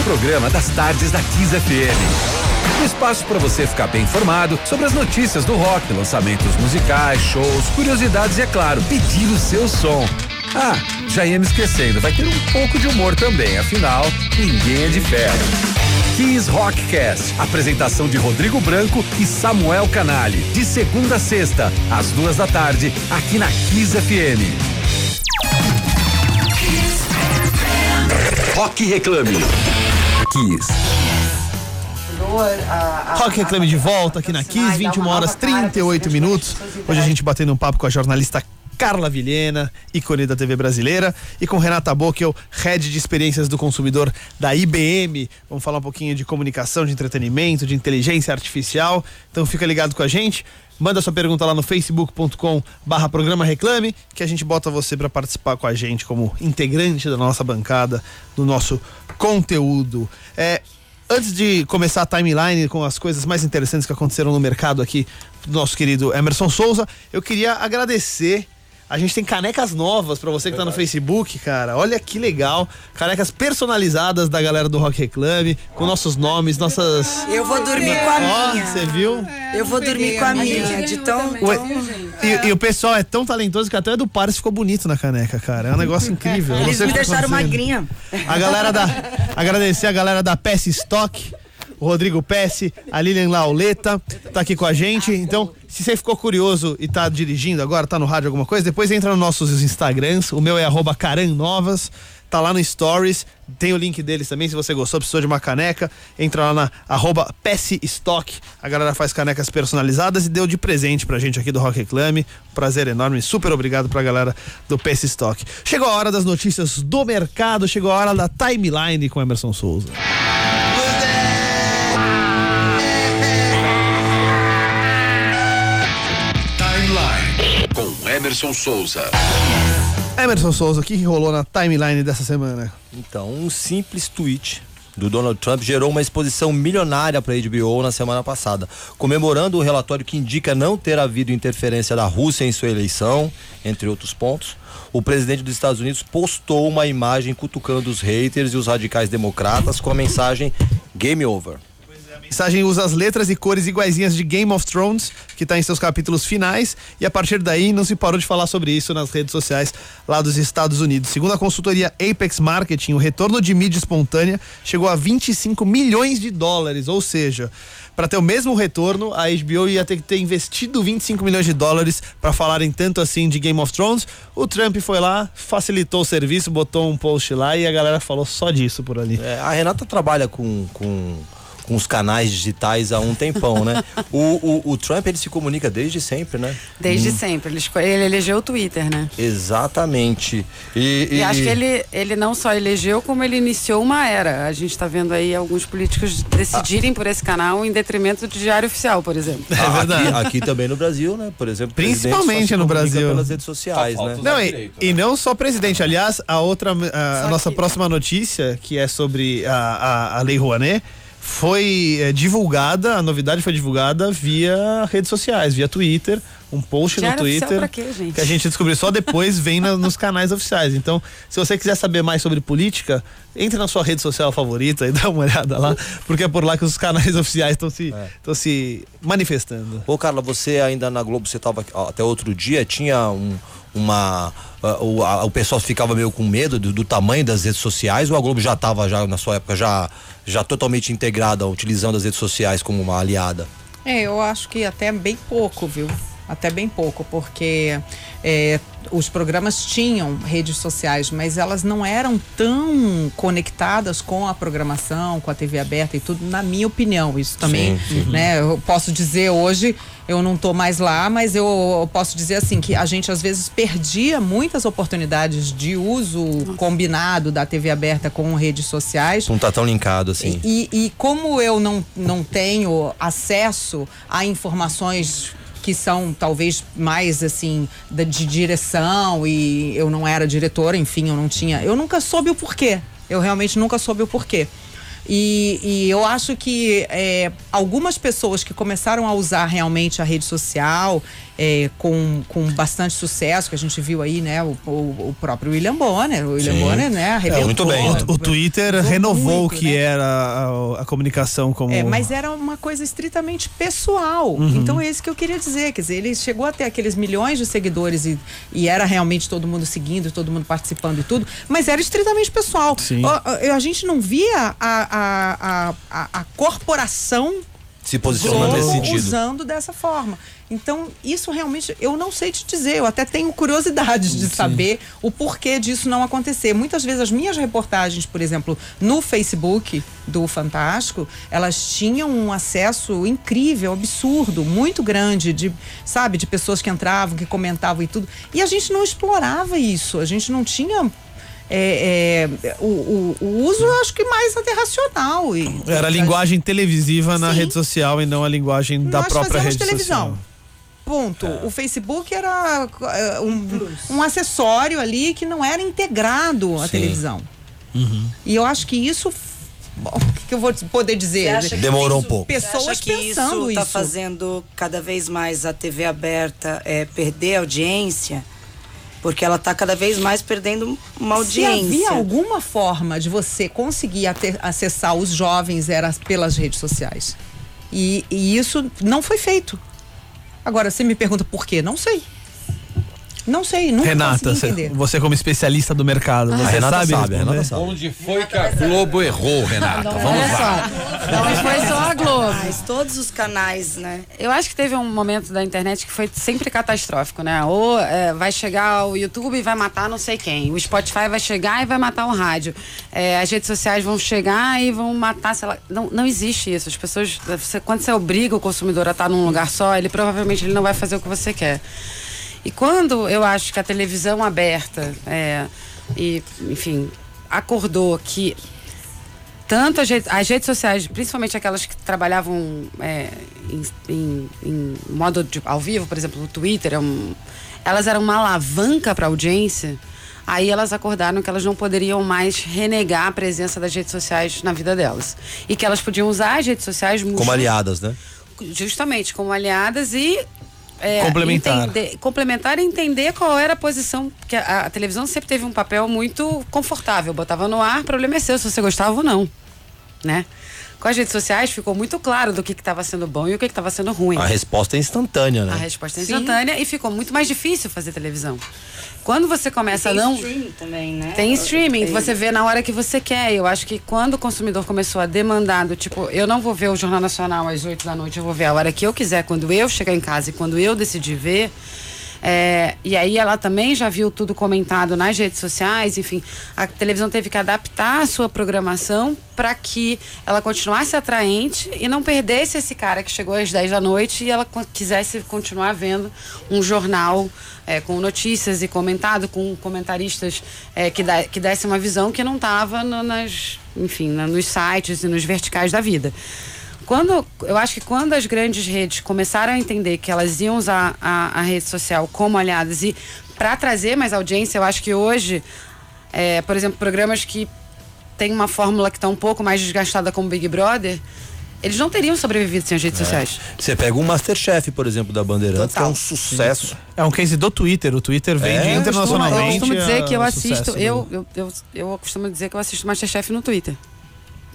O programa das tardes da Kiss FM. Um espaço para você ficar bem informado sobre as notícias do rock, lançamentos musicais, shows, curiosidades e, é claro, pedir o seu som. Ah, já ia me esquecendo, vai ter um pouco de humor também, afinal, ninguém é de ferro. Kiss Rockcast, apresentação de Rodrigo Branco e Samuel Canali, de segunda a sexta, às duas da tarde, aqui na Kiss FM. Rock Reclame. Kiss. Rock Reclame de volta aqui na Kiss, 21 horas 38 minutos. Hoje a gente batendo um papo com a jornalista Carla Vilhena, ícone da TV brasileira, e com Renata Bockel, head de experiências do consumidor da IBM. Vamos falar um pouquinho de comunicação, de entretenimento, de inteligência artificial. Então fica ligado com a gente. Manda sua pergunta lá no facebook.com barra programa reclame, que a gente bota você para participar com a gente como integrante da nossa bancada, do nosso conteúdo. É, antes de começar a timeline com as coisas mais interessantes que aconteceram no mercado aqui do nosso querido Emerson Souza, eu queria agradecer. A gente tem canecas novas para você que tá no Facebook, cara. Olha que legal. Canecas personalizadas da galera do Rock Reclame, com nossos nomes, nossas. Eu vou dormir com a Ó, minha. você viu? Eu vou dormir com a minha, de tão. E, e o pessoal é tão talentoso que até o do Pares ficou bonito na caneca, cara. É um negócio incrível. Eles me tá deixaram magrinha. A galera da. Agradecer a galera da PS Stock, o Rodrigo Pesce, a Lilian Lauleta, tá aqui com a gente. Então, se você ficou curioso e tá dirigindo agora, tá no rádio alguma coisa, depois entra nos nossos Instagrams. O meu é carannovas. Tá lá no Stories, tem o link deles também. Se você gostou, precisou de uma caneca, entra lá na arroba PS Stock. A galera faz canecas personalizadas e deu de presente pra gente aqui do Rock Reclame. Prazer enorme, super obrigado pra galera do PS Stock. Chegou a hora das notícias do mercado, chegou a hora da timeline com Emerson Souza. Emerson Souza. Emerson Souza, o que rolou na timeline dessa semana? Então, um simples tweet do Donald Trump gerou uma exposição milionária para a HBO na semana passada, comemorando o relatório que indica não ter havido interferência da Rússia em sua eleição, entre outros pontos. O presidente dos Estados Unidos postou uma imagem cutucando os haters e os radicais democratas com a mensagem Game Over. Mensagem usa as letras e cores iguaizinhas de Game of Thrones, que está em seus capítulos finais, e a partir daí não se parou de falar sobre isso nas redes sociais lá dos Estados Unidos. Segundo a consultoria Apex Marketing, o retorno de mídia espontânea chegou a 25 milhões de dólares, ou seja, para ter o mesmo retorno, a HBO ia ter que ter investido 25 milhões de dólares para falarem tanto assim de Game of Thrones. O Trump foi lá, facilitou o serviço, botou um post lá e a galera falou só disso por ali. É, a Renata trabalha com, com, com os canais digitais há um tempão, né? o, o, o Trump, ele se comunica desde sempre, né? Desde Hum, sempre. Ele, ele elegeu o Twitter, né? Exatamente. E, E, acho que ele, ele não só elegeu, como ele iniciou uma era. A gente está vendo aí alguns políticos decidirem por esse canal em detrimento do Diário Oficial, por exemplo. É Aqui, aqui também no Brasil, né? Por exemplo, Principalmente no Brasil. pelas redes sociais, né? Não, e, e não só presidente. Aliás, a outra, a, a nossa próxima notícia, que é sobre a, a, a Lei Rouanet, foi eh, divulgada, a novidade foi divulgada via redes sociais, via Twitter, um post Diário no Twitter. pra quê, gente? Que a gente descobriu só depois, <laughs> vem na- nos canais oficiais. Então, se você quiser saber mais sobre política, entre na sua rede social favorita e <laughs> dá uma olhada lá, porque é por lá que os canais <laughs> oficiais estão se, estão se manifestando. Ô, Carla, você ainda na Globo, você estava até outro dia, tinha um, uma. ah, o, a- o pessoal ficava meio com medo do, do tamanho das redes sociais ou a Globo já estava, já, na sua época, já, já totalmente integrada, utilizando as redes sociais como uma aliada? É, eu acho que até bem pouco, viu? Até bem pouco, porque é, os programas tinham redes sociais, mas elas não eram tão conectadas com a programação, com a TV aberta e tudo, na minha opinião. Isso também, Sim, sim. né? Eu posso dizer hoje, eu não tô mais lá, mas eu, posso dizer assim que a gente às vezes perdia muitas oportunidades de uso combinado da TV aberta com redes sociais. Não tá tão linkado assim. E, e como eu não, não tenho acesso a informações que são talvez mais assim da- de direção e eu não era diretora, enfim, eu não tinha, eu nunca soube o porquê. Eu realmente nunca soube o porquê. E, e eu acho que é, algumas pessoas que começaram a usar realmente a rede social é, com, com bastante sucesso, que a gente viu aí, né? O, o, o próprio William Bonner. O William Sim. Bonner, né? É, muito bem. O, o Twitter renovou o que era a, a comunicação como. É, mas era uma coisa estritamente pessoal. Uhum. Então é isso que eu queria dizer. Quer dizer, ele chegou a ter aqueles milhões de seguidores e, e era realmente todo mundo seguindo, todo mundo participando e tudo, mas era estritamente pessoal. Sim. Ó, ó, A, gente não via a, a, a, a, a corporação Se posicionando nesse sentido. usando dessa forma. Então, isso realmente eu não sei te dizer. Eu até tenho curiosidade de saber o porquê disso não acontecer. Muitas vezes as minhas reportagens, por exemplo, no Facebook do Fantástico, elas tinham um acesso incrível, absurdo, muito grande de, sabe, de pessoas que entravam, que comentavam e tudo. E a gente não explorava isso. A gente não tinha é, é, o, o- o uso, eu acho que mais até racional. E, Era a linguagem televisiva na rede social e não a linguagem da Nós própria rede televisão. social. Ponto. O Facebook era é, um, um acessório ali que não era integrado à Sim. televisão. Uhum. E eu acho que isso. bom, O que eu vou poder dizer? Você acha que Demorou um isso- pouco. Pessoas Você acha que pensando isso tá isso. fazendo cada vez mais a TV aberta é, perder audiência? Porque ela tá cada vez mais perdendo uma Se audiência. havia alguma forma de você conseguir acessar os jovens era pelas redes sociais. E, e isso não foi feito. Agora, você me pergunta por quê? Não sei. Não sei, nunca Renata, consegui cê- entender. você como especialista do mercado, você Renata sabe, sabe? Renata sabe. Onde foi que a Globo errou, Renata? Vamos Olha lá. só, não foi só a Globo. Mas todos os canais, né? Eu acho que teve um momento da internet que foi sempre catastrófico, né? Ou é, vai chegar o YouTube e vai matar não sei quem. O Spotify vai chegar e vai matar o rádio. É, as redes sociais vão chegar e vão matar, sei lá. Não, não existe isso. As pessoas. você- quando você obriga o consumidor a estar num lugar só, ele provavelmente ele não vai fazer o que você quer. E quando eu acho que a televisão aberta, é, e, enfim, acordou que tanto as redes, as redes sociais, principalmente aquelas que trabalhavam é, em, em- em modo de, ao vivo, por exemplo, o Twitter, é um- elas eram uma alavanca para a audiência. Aí elas acordaram que elas não poderiam mais renegar a presença das redes sociais na vida delas. E que elas podiam usar as redes sociais Como aliadas, né? justamente como aliadas e é, Complementar. entender- complementar e entender qual era a posição porque a, a televisão sempre teve um papel muito confortável. Botava no ar problema é seu se você gostava ou não né? Com as redes sociais ficou muito claro do que estava sendo bom e o que estava sendo ruim. A resposta é instantânea, né? a resposta é instantânea e ficou muito mais difícil fazer televisão quando você começa a Tem não streaming também, né? tem streaming, Tem. você vê na hora que você quer. Eu acho que quando o consumidor começou a demandar do tipo, eu não vou ver o Jornal Nacional às 8 da noite, eu vou ver a hora que eu quiser, quando eu chegar em casa e quando eu decidir ver. é, e aí ela também já viu tudo comentado nas redes sociais, enfim, a televisão teve que adaptar a sua programação para que ela continuasse atraente e não perdesse esse cara que chegou às 10 da noite e ela quisesse continuar vendo um jornal é, com notícias e comentado, com comentaristas é, que, dá, que desse uma visão que não estava nas, enfim, na- nos sites e nos verticais da vida. Quando, eu acho que quando as grandes redes começaram a entender que elas iam usar a, a rede social como aliadas e para trazer mais audiência, eu acho que hoje, é, por exemplo, programas que têm uma fórmula que está um pouco mais desgastada como Big Brother, eles não teriam sobrevivido sem as redes sociais. Você pega um Masterchef, por exemplo, da Bandeirantes, que é um sucesso. É um case do Twitter. O Twitter vende É, Eu internacionalmente. costumo dizer é que eu assisto, eu, eu, eu, eu costumo dizer que eu assisto Masterchef no Twitter,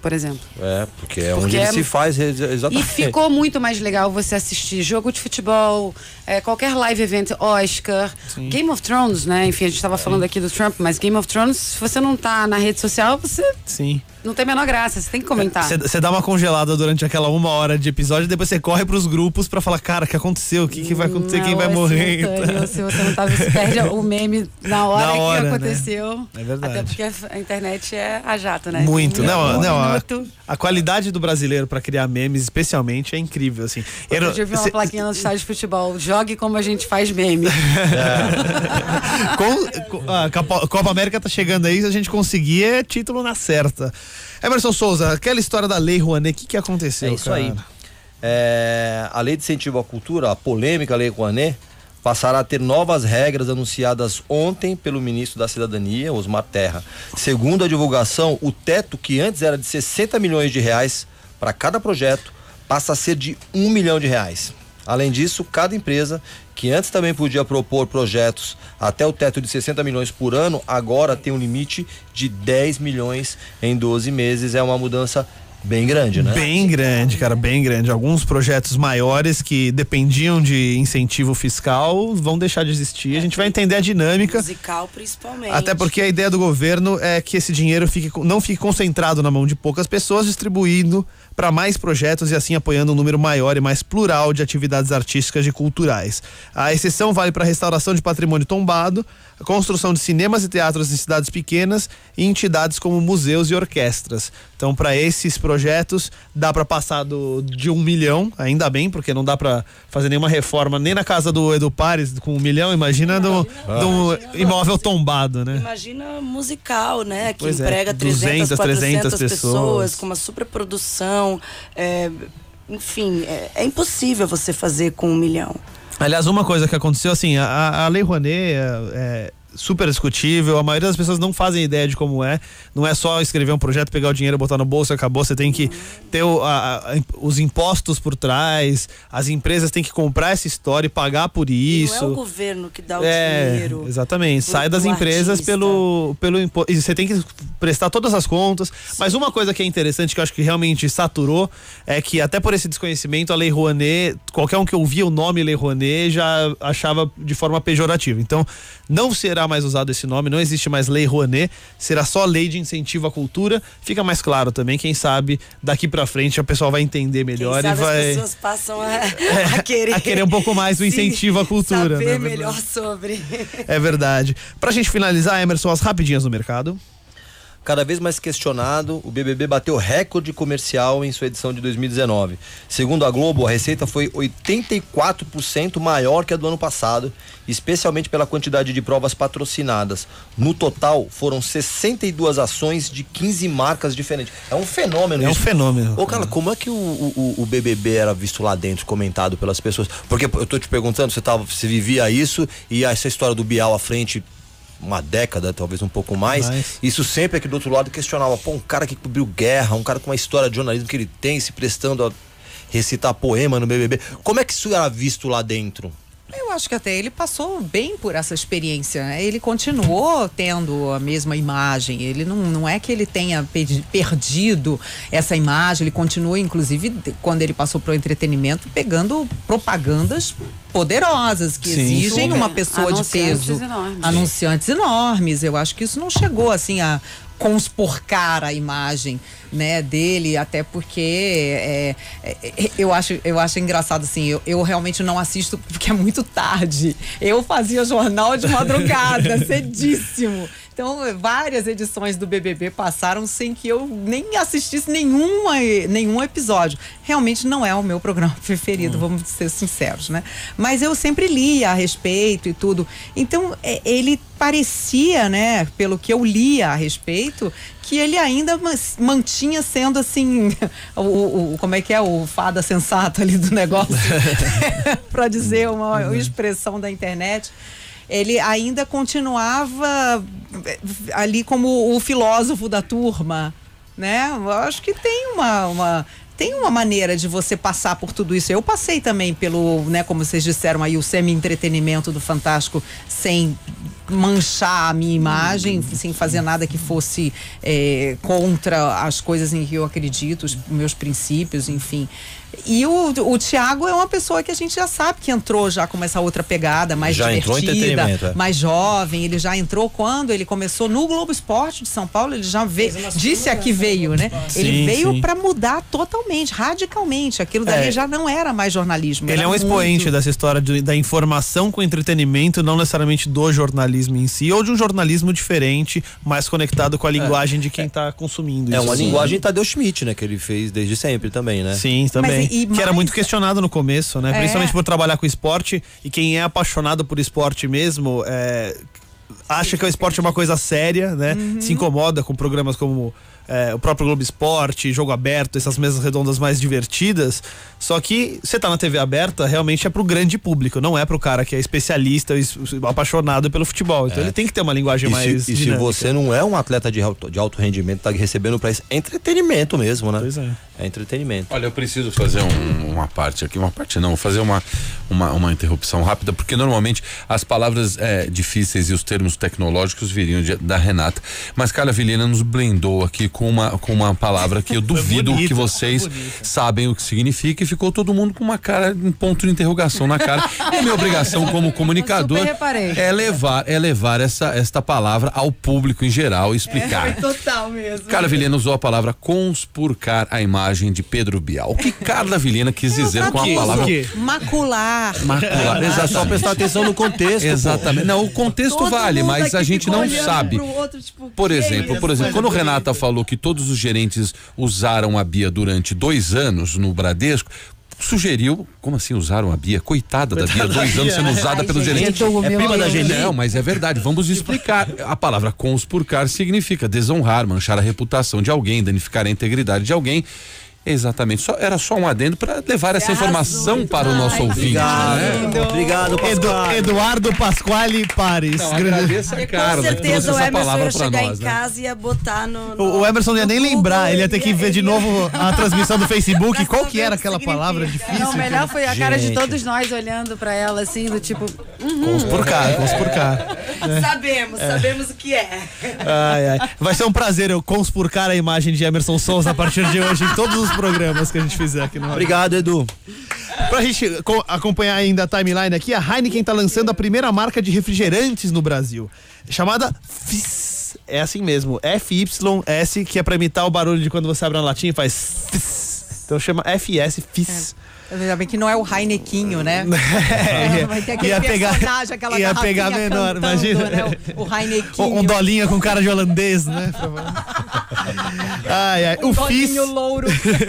por exemplo. É, porque é Porque onde ele é- se faz ex- E exatamente. ficou muito mais legal você assistir jogo de futebol, é, qualquer live event, Oscar, Game of Thrones, né? Enfim, a gente estava falando aqui do Trump, mas Game of Thrones, se você não tá na rede social, você Sim. Não tem a menor graça, você tem que comentar. Você dá uma congelada durante aquela uma hora de episódio, depois você corre pros grupos pra falar, cara, o que aconteceu? O que, que vai acontecer? Quem Não, vai é morrer? simultâneo, Se você não tá, você perde o meme na hora, <laughs> Na hora, que né? aconteceu. É verdade. Até porque a internet é a jato, né? Muito. Um Não, não, a, minuto. a qualidade do brasileiro pra criar memes, especialmente, é incrível, assim. Eu, vi uma cê- plaquinha no estádio de futebol. Jogue como a gente faz meme. <laughs> <laughs> com, com- a Copa, Copa América tá chegando aí, se a gente conseguir, é título na certa. Emerson Souza, aquela história da Lei Rouanet, o que, que aconteceu? É isso cara? aí. É, a lei de incentivo à cultura, a polêmica lei Rouanet, passará a ter novas regras anunciadas ontem pelo ministro da Cidadania, Osmar Terra. Segundo a divulgação, o teto que antes era de 60 milhões de reais para cada projeto passa a ser de um milhão de reais. Além disso, cada empresa que antes também podia propor projetos até o teto de 60 milhões por ano, agora tem um limite de 10 milhões em 12 meses. É uma mudança bem grande, né? Bem grande, cara, bem grande. Alguns projetos maiores que dependiam de incentivo fiscal vão deixar de existir. A gente vai entender a dinâmica. Musical, principalmente. Até porque a ideia do governo é que esse dinheiro fique, não fique concentrado na mão de poucas pessoas, distribuindo para mais projetos e assim apoiando um número maior e mais plural de atividades artísticas e culturais. A exceção vale para a restauração de patrimônio tombado, a construção de cinemas e teatros em cidades pequenas e entidades como museus e orquestras. Então, para esses projetos, dá para passar do, de um milhão, ainda bem, porque não dá para fazer nenhuma reforma nem na casa do Edu Pares com um milhão, imagina do, do imóvel tombado, né? Imagina musical, né? Que Pois é, emprega 300, 200, 400 300 pessoas, pessoas. com uma superprodução. É, enfim, é, é impossível você fazer com um milhão. Aliás, uma coisa que aconteceu, assim, a, a Lei Rouanet é, é super discutível, a maioria das pessoas não fazem ideia de como é. Não é só escrever um projeto, pegar o dinheiro, botar no bolso e acabou. Você tem que ter o- a- a- os impostos por trás, as empresas têm que comprar essa história e pagar por isso. Não é o governo que dá o É, dinheiro. exatamente. Sai das empresas artista. pelo, pelo imposto. E você tem que prestar todas as contas. Mas uma coisa que é interessante, que eu acho que realmente saturou, é que até por esse desconhecimento, a Lei Rouanet, qualquer um que ouvia o nome Lei Rouanet já achava de forma pejorativa. Então, não será mais usado esse nome, não existe mais Lei Rouanet, será só Lei de Incentivo à Cultura. Fica mais claro também, quem sabe daqui pra frente a pessoa vai entender melhor e vai. as pessoas passam a, <laughs> a querer. a querer um pouco mais do Sim, incentivo à cultura, Saber né, melhor sobre. É verdade. Pra gente finalizar, Emerson, as rapidinhas no mercado. Cada vez mais questionado, o BBB bateu recorde comercial em sua edição de 2019. Segundo a Globo, a receita foi 84% maior que a do ano passado, especialmente pela quantidade de provas patrocinadas. No total, foram 62 ações de 15 marcas diferentes. É um fenômeno É um isso. fenômeno. Ô, cara, como é que o, o, o BBB era visto lá dentro, comentado pelas pessoas? Porque eu tô te perguntando, você, tava, você vivia isso e essa história do Bial à frente uma década, talvez um pouco mais. Mais. Isso sempre aqui do outro lado questionava, pô, um cara que cobriu guerra, um cara com uma história de jornalismo que ele tem, se prestando a recitar poema no BBB. Como é que isso era visto lá dentro? Eu acho que até ele passou bem por essa experiência, né? Ele continuou tendo a mesma imagem. Ele não, não é que ele tenha pe- perdido essa imagem, ele continua, inclusive, de- quando ele passou para o entretenimento, pegando propagandas poderosas que Sim, exigem super. uma pessoa de Anunciantes peso. enormes. Anunciantes enormes. Eu acho que isso não chegou assim a conspurcar a imagem né dele até porque é, é, eu acho eu acho engraçado assim eu, eu realmente não assisto porque é muito tarde. Eu fazia jornal de madrugada <laughs> cedíssimo então várias edições do BBB passaram sem que eu nem assistisse nenhuma nenhum episódio. Realmente não é o meu programa <laughs> preferido vamos ser sinceros né? Mas eu sempre lia a respeito e tudo. Então é, ele parecia né pelo que eu lia a respeito que ele ainda mantinha sendo assim <laughs> o, o- como é que é o fada sensato ali do negócio <laughs> para dizer uma, uma expressão da internet ele ainda continuava eh, ali como o filósofo da turma né eu acho que tem uma, uma tem uma maneira de você passar por tudo isso. Eu passei também pelo, né, como vocês disseram aí, o semi-entretenimento do Fantástico sem manchar a minha imagem, sem fazer nada que fosse eh, contra as coisas em que eu acredito, os meus princípios, enfim. E o, o Tiago é uma pessoa que a gente já sabe que entrou já com essa outra pegada, mais Já entrou em divertida, entretenimento, é. mais jovem. Ele já entrou quando ele começou no Globo Esporte de São Paulo. Ele já veio, disse aqui veio, né? ele Sim, veio sim. para mudar totalmente, radicalmente. Aquilo dali É. já não era mais jornalismo. Ele é um expoente muito- dessa história de- da informação com entretenimento, não necessariamente do jornalismo em si, ou de um jornalismo diferente, mais conectado com a linguagem de quem está consumindo É isso. uma Sim. linguagem Tadeu Schmidt, né? Que ele fez desde sempre também, né? Sim, também. E- e que era mais- muito questionado no começo, né? É. Principalmente por trabalhar com esporte. E quem é apaixonado por esporte mesmo, é, acha que o esporte é uma coisa séria, né? Uhum. Se incomoda com programas como é, o próprio Globo Esporte, Jogo Aberto, essas mesas redondas mais divertidas. Só que você tá na TV aberta, realmente é pro grande público, não é pro cara que é especialista, es- apaixonado pelo futebol. Então É. ele tem que ter uma linguagem E, mais se, e se você não é um atleta de alto, de alto rendimento, tá recebendo pra isso. É entretenimento mesmo, né? Pois é. É entretenimento. Olha, eu preciso fazer um- uma parte aqui, uma parte não, fazer uma, uma, uma interrupção rápida, porque normalmente as palavras é, difíceis e os termos tecnológicos viriam de- da Renata. Mas Carla Vilhena nos blendou aqui com uma, com uma palavra que eu duvido bonito, que vocês sabem o que significa e ficou todo mundo com uma cara, um ponto de interrogação na cara. E a minha obrigação como comunicador é levar, é levar essa, esta palavra ao público em geral e explicar. total mesmo. Carla Vilhena usou a palavra conspurcar a imagem de Pedro Bial. O que Carla Vilhena quis dizer com a palavra o quê? Macular. macular? É só Exatamente. prestar atenção no contexto. Exatamente. Não, o contexto Todo vale, mas a gente não sabe. outro, tipo, Por exemplo, por exemplo, quando Renata falou que todos os gerentes usaram a Bia durante dois anos no Bradesco, sugeriu, como assim usaram a Bia? Coitada da Bia, dois anos sendo usada Ai, pelo gente, gerente. É prima da Geni? Não, mas é verdade, vamos explicar. A palavra conspurcar significa desonrar, manchar a reputação de alguém, danificar a integridade de alguém. Exatamente, só, era só um adendo para levar essa informação para o nosso ouvinte. né? Obrigado, Edu- Pascoal. Eduardo Pasquale Pares. Não, grande- agradeça a Com Carla que trouxe certeza o essa Emerson palavra ia para chegar nós. em né? casa e ia botar no. no O, o Emerson não ia nem Google, lembrar, ele ia ter que ver de ele ia- novo <laughs> a transmissão do Facebook. Qual que era aquela palavra significa. difícil? Não, o melhor foi a cara de Gente. todos nós olhando pra ela assim, do tipo. Conspurcar, conspurcar. <laughs> Sabemos, sabemos o que é. Ai, ai. Vai ser um prazer eu conspurcar a imagem de Emerson Souza a partir de hoje em todos os programas que a gente fizer aqui no. Obrigado, Edu. Pra gente co- acompanhar ainda a timeline aqui, a Heineken tá lançando a primeira marca de refrigerantes no Brasil, chamada Fizz. É assim mesmo, FYS, que é pra imitar o barulho de quando você abre uma latinha e faz Fizz. Então chama FS, Fizz. Ainda bem que não é o Heinequinho, né? <laughs> É, Vai ter aquele ia pegar, personagem, aquela ia pegar menor, cantando, imagina. né? O, o Heinequinho. Um, um dolinha com cara de holandês, né? Ai, ai. O FIS, louro.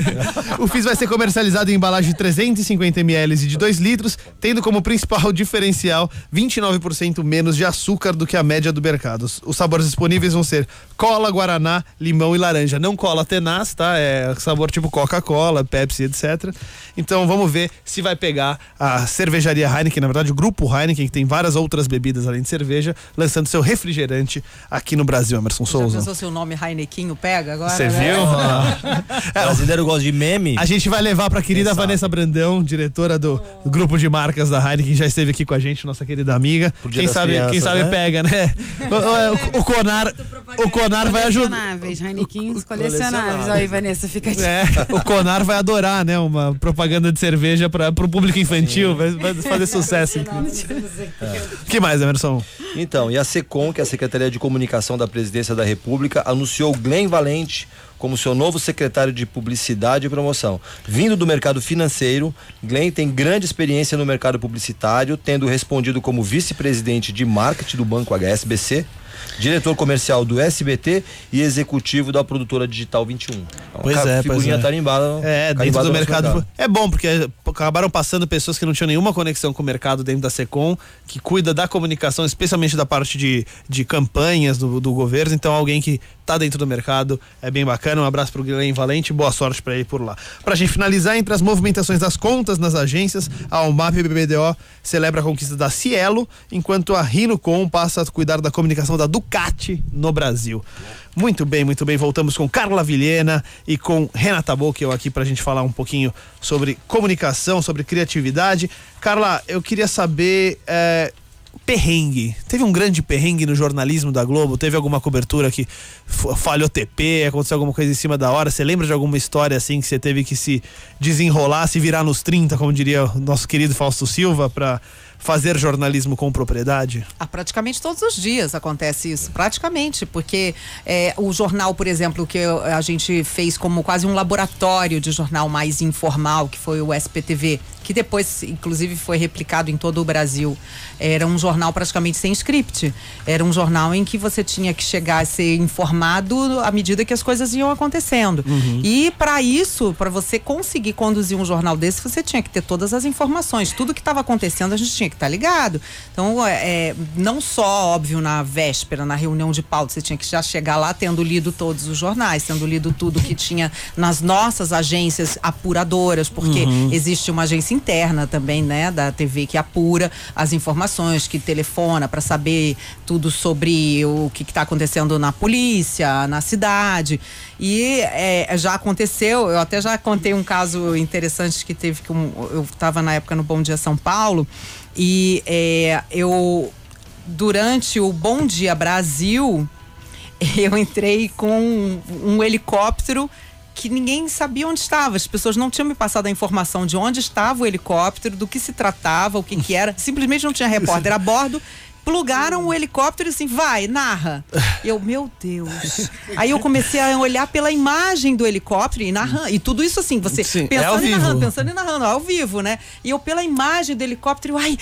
<laughs> o FIS vai ser comercializado em embalagem de 350 ml e de 2 litros, tendo como principal <laughs> diferencial 29% menos de açúcar do que a média do mercado. Os sabores disponíveis vão ser cola, guaraná, limão e laranja. Não cola tenaz, tá? É sabor tipo Coca-Cola, Pepsi, etc. Então vamos ver se vai pegar a cervejaria Heineken, na verdade o grupo Heineken, que tem várias outras bebidas além de cerveja, lançando seu refrigerante aqui no Brasil, Emerson Já Souza. pensou se o nome Heinequinho pega agora? Você né? viu? O <laughs> <laughs> brasileiro gosta de meme. A gente vai levar pra querida Vanessa Brandão, diretora do grupo de marcas da Heineken, que já esteve aqui com a gente, nossa querida amiga. Quem sabe, quem Crianças, sabe né? pega, né? <laughs> O, o- o Conar, o Conar vai ajudar. Colecionáveis, Heinequins colecionáveis. Aí, Vanessa, fica aqui. É, <laughs> o Conar vai adorar, né? Uma propaganda de cerveja para pro público infantil, vai, vai fazer sucesso. O que mais, Emerson? Então, e a SECOM, que é a Secretaria de Comunicação da Presidência da República, anunciou Glenn Valente como seu novo secretário de Publicidade e Promoção. Vindo do mercado financeiro, Glenn tem grande experiência no mercado publicitário, tendo respondido como vice-presidente de marketing do Banco HSBC, diretor comercial do SBT e executivo da produtora Digital 21. Então, Pois é, pois figurinha é. tarimbada. É, dentro do mercado. É bom, porque acabaram passando pessoas que não tinham nenhuma conexão com o mercado dentro da SECOM, que cuida da comunicação, especialmente da parte de, de campanhas do, do governo. Então, alguém que tá dentro do mercado é bem bacana. Um abraço pro Guilherme Valente, boa sorte para ele por lá. Pra gente finalizar, entre as movimentações das contas nas agências, a UMAP BBDO celebra a conquista da Cielo, enquanto a Rinocom passa a cuidar da comunicação da Ducati no Brasil. Muito bem, muito bem. Voltamos com Carla Vilhena e com Renata Bocchio aqui pra gente falar um pouquinho sobre comunicação, sobre criatividade. Carla, eu queria saber. é, perrengue. Teve um grande perrengue no jornalismo da Globo? Teve alguma cobertura que falhou TP, aconteceu alguma coisa em cima da hora? Você lembra de alguma história assim que você teve que se desenrolar, se virar nos 30, como diria o nosso querido Fausto Silva, pra fazer jornalismo com propriedade? Ah, praticamente todos os dias acontece isso, praticamente, porque é, o jornal, por exemplo, que a gente fez como quase um laboratório de jornal mais informal, que foi o SPTV, que depois, inclusive, foi replicado em todo o Brasil. Era um jornal praticamente sem script. Era um jornal em que você tinha que chegar a ser informado à medida que as coisas iam acontecendo. E para isso, para você conseguir conduzir um jornal desse, você tinha que ter todas as informações. Tudo que estava acontecendo, a gente tinha que estar ligado. Então, é, é, não só, óbvio, na véspera, na reunião de pauta, você tinha que já chegar lá tendo lido todos os jornais, tendo lido tudo que tinha nas nossas agências apuradoras, porque Uhum. existe uma agência interna também, né, da TV que apura as informações, que telefona para saber tudo sobre o que está acontecendo na polícia, na cidade. E é, já aconteceu, eu até já contei um caso interessante que teve que um- eu estava na época no Bom Dia São Paulo e é, eu durante o Bom Dia Brasil <laughs> eu entrei com um, um helicóptero que ninguém sabia onde estava. As pessoas não tinham me passado a informação de onde estava o helicóptero, do que se tratava, o que, que era. Simplesmente não tinha repórter a bordo. Plugaram o helicóptero e assim, vai, narra. Eu, meu Deus. Aí eu comecei a olhar pela imagem do helicóptero e narrando. E tudo isso assim, você Sim, é pensando ao e narrando, pensando e narrando, ao vivo, né? E eu, pela imagem do helicóptero, ai,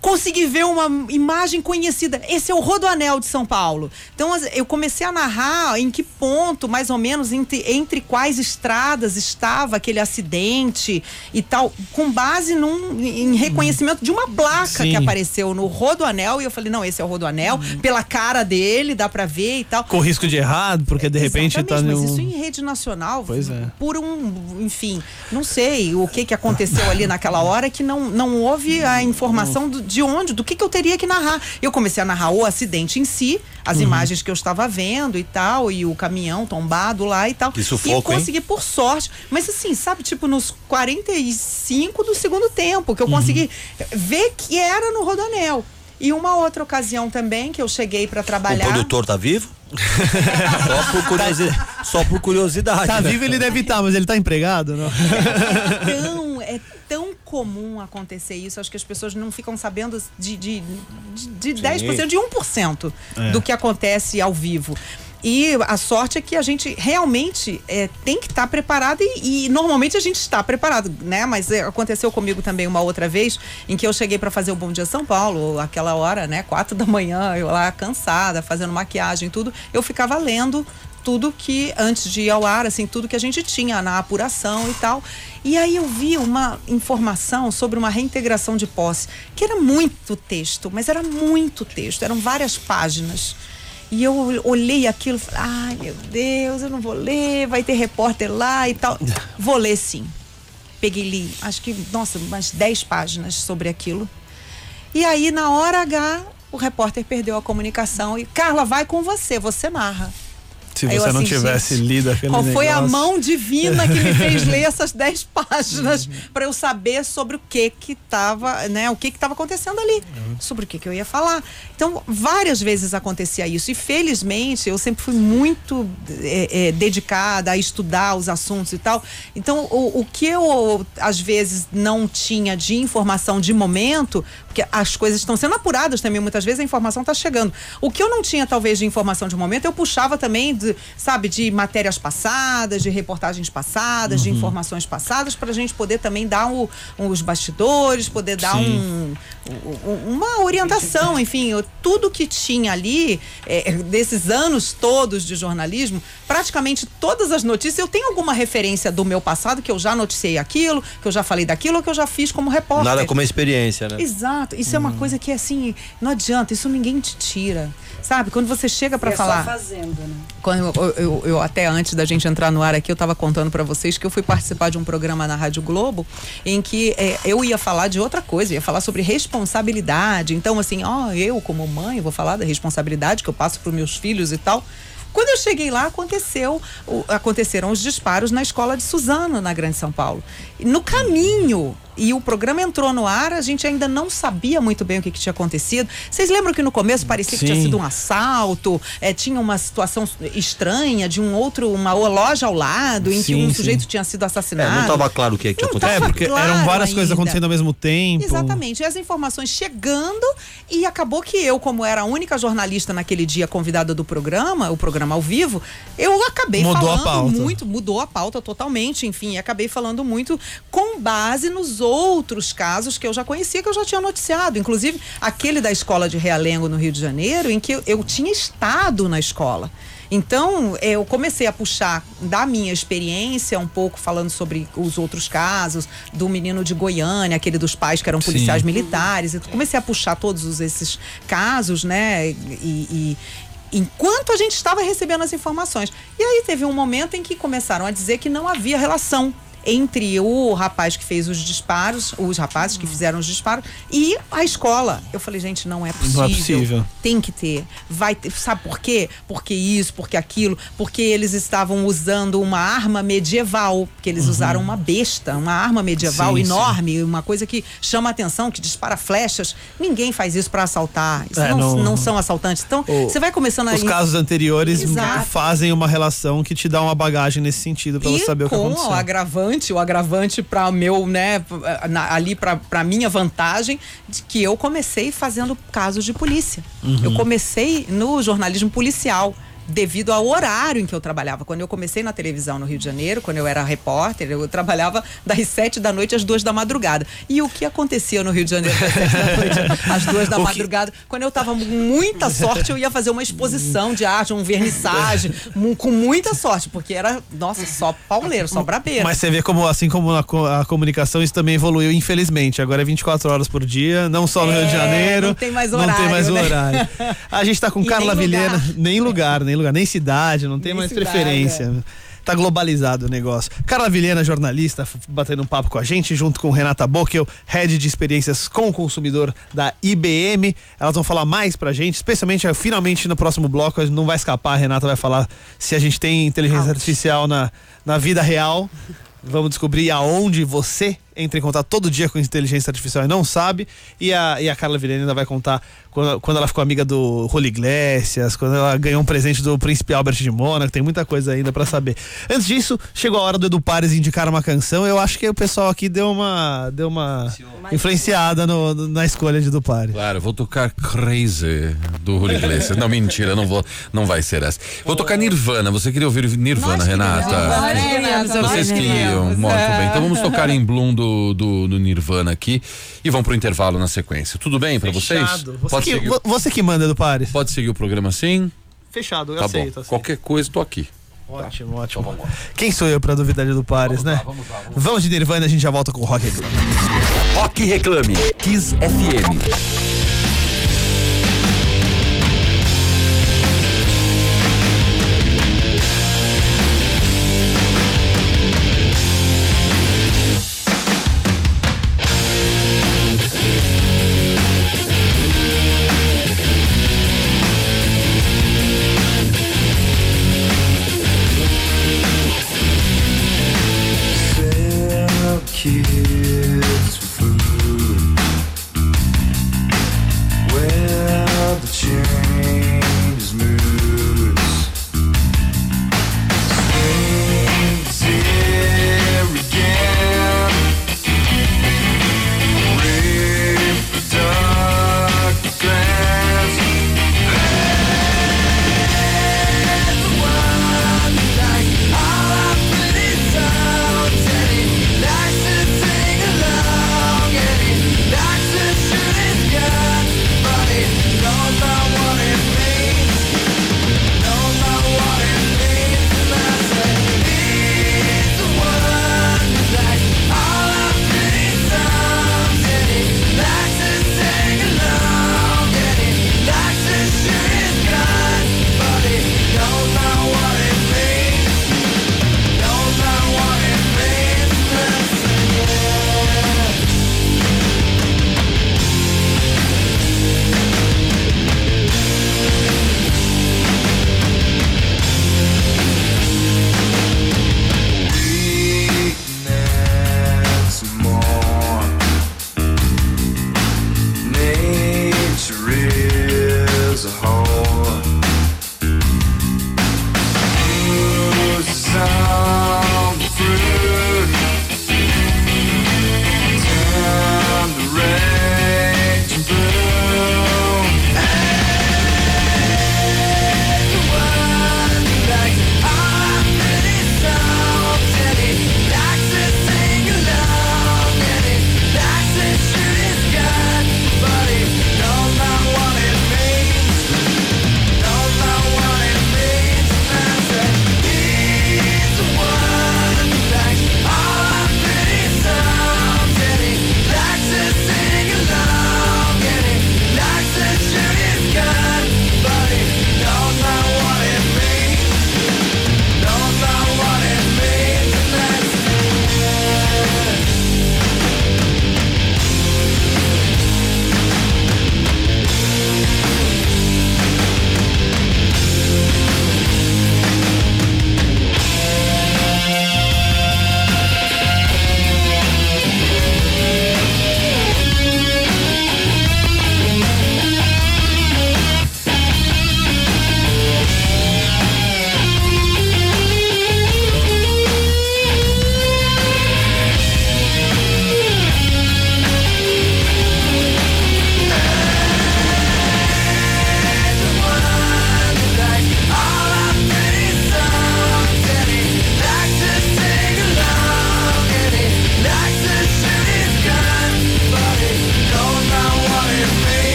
consegui ver uma imagem conhecida. Esse é o Rodoanel de São Paulo. Então, eu comecei a narrar em que ponto, mais ou menos, entre, entre quais estradas estava aquele acidente e tal, com base num, em reconhecimento de uma placa Sim. que apareceu no Rodoanel. E eu falei, não, esse é o Rodoanel, pela cara dele, dá pra ver e tal. Com risco de errado, porque de repente tá mas num... isso em rede nacional, Pois é. por um, enfim, não sei o que que aconteceu ali naquela hora que não, não houve a informação do- de onde, do que que eu teria que narrar. Eu comecei a narrar o acidente em si, as Uhum. imagens que eu estava vendo e tal, e o caminhão tombado lá e tal. Que sufoco, e hein? consegui por sorte, mas assim, sabe, tipo nos 45 do segundo tempo, que eu consegui ver que era no Rodanel. E uma outra ocasião também que eu cheguei para O trabalhar. produtor tá vivo? <laughs> só, por curiosidade, só por curiosidade. Tá né? vivo ele deve estar, mas ele tá empregado, não? tão, é tão comum acontecer isso. Acho que as pessoas não ficam sabendo de, de, de, de 10%, de 1% É. do que acontece ao vivo. E a sorte é que a gente realmente é, tem que estar preparado e, e normalmente a gente está preparado, né? Mas é, aconteceu comigo também uma outra vez em que eu cheguei para fazer o Bom Dia São Paulo, aquela hora, né? Quatro da manhã, eu lá cansada, fazendo maquiagem e tudo. Eu ficava lendo tudo que, antes de ir ao ar, assim, tudo que a gente tinha na apuração e tal. E aí eu vi uma informação sobre uma reintegração de posse, que era muito texto, mas era muito texto, eram várias páginas. E eu olhei aquilo e falei, ai meu Deus, eu não vou ler, vai ter repórter lá e tal. <laughs> Vou ler sim. Peguei li, acho que, nossa, umas 10 páginas sobre aquilo. E aí, na hora H, o repórter perdeu a comunicação e, Carla, vai com você, você narra. Se Aí você não assim, tivesse lido aquele Qual foi a negócio. mão divina que me fez ler essas 10 <laughs> páginas para eu saber sobre o que que tava, né, o que que tava acontecendo ali, sobre o que que eu ia falar. Então, várias vezes acontecia isso e felizmente eu sempre fui muito é, é, dedicada a estudar os assuntos e tal. Então, o, o que eu às vezes não tinha de informação de momento, porque as coisas estão sendo apuradas também, muitas vezes a informação está chegando. O que eu não tinha talvez de informação de momento, eu puxava também, de, sabe, de matérias passadas, de reportagens passadas, de Uhum. informações passadas, para a gente poder também dar o- os bastidores, poder dar um, um- uma orientação, enfim, eu- tudo que tinha ali, é, desses anos todos de jornalismo, praticamente todas as notícias, eu tenho alguma referência do meu passado, que eu já noticiei aquilo, que eu já falei daquilo, ou que eu já fiz como repórter. Nada como experiência, né? Exato. Isso é uma coisa que assim, não adianta, isso ninguém te tira. Sabe? Quando você chega pra E é só falar. fazendo, né? Quando eu, eu- eu- até antes da gente entrar no ar aqui, eu estava contando para vocês que eu fui participar de um programa na Rádio Globo em que eh, eu ia falar de outra coisa, ia falar sobre responsabilidade. Então, assim, ó, eu como mãe vou falar da responsabilidade que eu passo para meus filhos e tal. Quando eu cheguei lá, aconteceu, aconteceram os disparos na escola de Suzano, na Grande São Paulo. No caminho, e o programa entrou no ar, a gente ainda não sabia muito bem o que, que tinha acontecido. Vocês lembram que no começo parecia que tinha Sim. sido um assalto, eh, tinha uma situação estranha de um outro, uma loja ao lado, em que Sim, um sim. sujeito tinha sido É, assassinado. não estava claro o que, é que tinha acontecido. tava Porque eram claro várias coisas ainda. acontecendo ao mesmo tempo. Exatamente. E as informações chegando e acabou que eu, como era a única jornalista naquele dia convidada do programa, o programa ao vivo, eu acabei Mudou a falando pauta. muito, mudou a pauta totalmente, enfim, e acabei falando muito com base nos outros casos que eu já conhecia, que eu já tinha noticiado, inclusive aquele da escola de Realengo no Rio de Janeiro, em que eu, eu tinha estado na escola. Então, eu comecei a puxar da minha experiência, um pouco falando sobre os outros casos, do menino de Goiânia, aquele dos pais que eram Sim. policiais militares. Eu comecei a puxar todos os- esses casos, né? E, e- enquanto a gente estava recebendo as informações. E aí teve um momento em que começaram a dizer que não havia relação entre o rapaz que fez os disparos, os rapazes que fizeram os disparos e a escola. Eu falei, gente, não é possível. Não é possível. Tem que ter. Vai ter. Sabe por quê? Porque isso, porque aquilo, porque eles estavam usando uma arma medieval, porque eles usaram uma besta, uma arma medieval Uhum. Sim, enorme, uma coisa que chama atenção, que dispara flechas. Ninguém faz isso pra assaltar. Isso É, não, não- não são assaltantes. Então, O- você vai começando a Os casos anteriores Exato. fazem uma relação que te dá uma bagagem nesse sentido pra você saber o que com aconteceu. o agravante, o agravante para meu, né, na- ali para minha vantagem, de que eu comecei fazendo casos de polícia. Uhum. Eu comecei no jornalismo policial. Devido ao horário em que eu trabalhava. Quando eu comecei na televisão no Rio de Janeiro, quando eu era repórter, eu trabalhava das sete da noite às duas da madrugada. E o que acontecia no Rio de Janeiro das sete da noite às duas da <laughs> O que- madrugada? Quando eu tava com muita sorte, eu ia fazer uma exposição de arte, um vernissage, <laughs> com muita sorte, porque era, nossa, só pauleiro, só brabeiro. Mas você vê como, assim como a, a comunicação, isso também evoluiu, infelizmente. Agora é 24 horas por dia, não só no Rio de É, Janeiro. não tem mais Não tem horário, mais o né? horário. A gente tá com <laughs> E Carla nem Vilhena, lugar. nem lugar, nem lugar, nem cidade, não tem Nem mais cidade, preferência. Tá globalizado o negócio. Carla Vilhena, jornalista, batendo um papo com a gente, junto com Renata Bockel, head de experiências com o consumidor da IBM. Elas vão falar mais pra gente, especialmente eh, finalmente no próximo bloco. Não vai escapar, a Renata vai falar se a gente tem inteligência artificial na, na vida real. Vamos descobrir aonde você entra em contato todo dia com inteligência artificial e não sabe. E a, e a Carla Vilhena ainda vai contar quando, quando ela ficou amiga do Rolo Iglesias, quando ela ganhou um presente do Príncipe Albert de Mônaco. Tem muita coisa ainda pra saber. Antes disso, chegou a hora do Edu Pares indicar uma canção. Eu acho que o pessoal aqui deu uma, deu uma influenciada no- no- na escolha de Edu Pares. Claro, vou tocar Crazy do Julio Iglesias. Não, mentira, não vou, não vai ser essa. Vou tocar Nirvana. Você queria ouvir Nirvana, Renata? Vocês queriam, muito bem. Então vamos tocar em Bloom do, do, do, Nirvana aqui e vão pro intervalo na sequência. Tudo bem para vocês? Você Pode que, seguir... você que manda do Pares. Pode seguir o programa sim? Fechado, eu tá aceito, aceito. Qualquer coisa, tô aqui. Ótimo, tá. ótimo. Então, Quem sou eu para duvidar do Pares, vamos né? Lá, vamos, lá, vamos, vamos, de Nirvana, a gente já volta com o Rock Reclame. Rock Reclame, Kiss FM.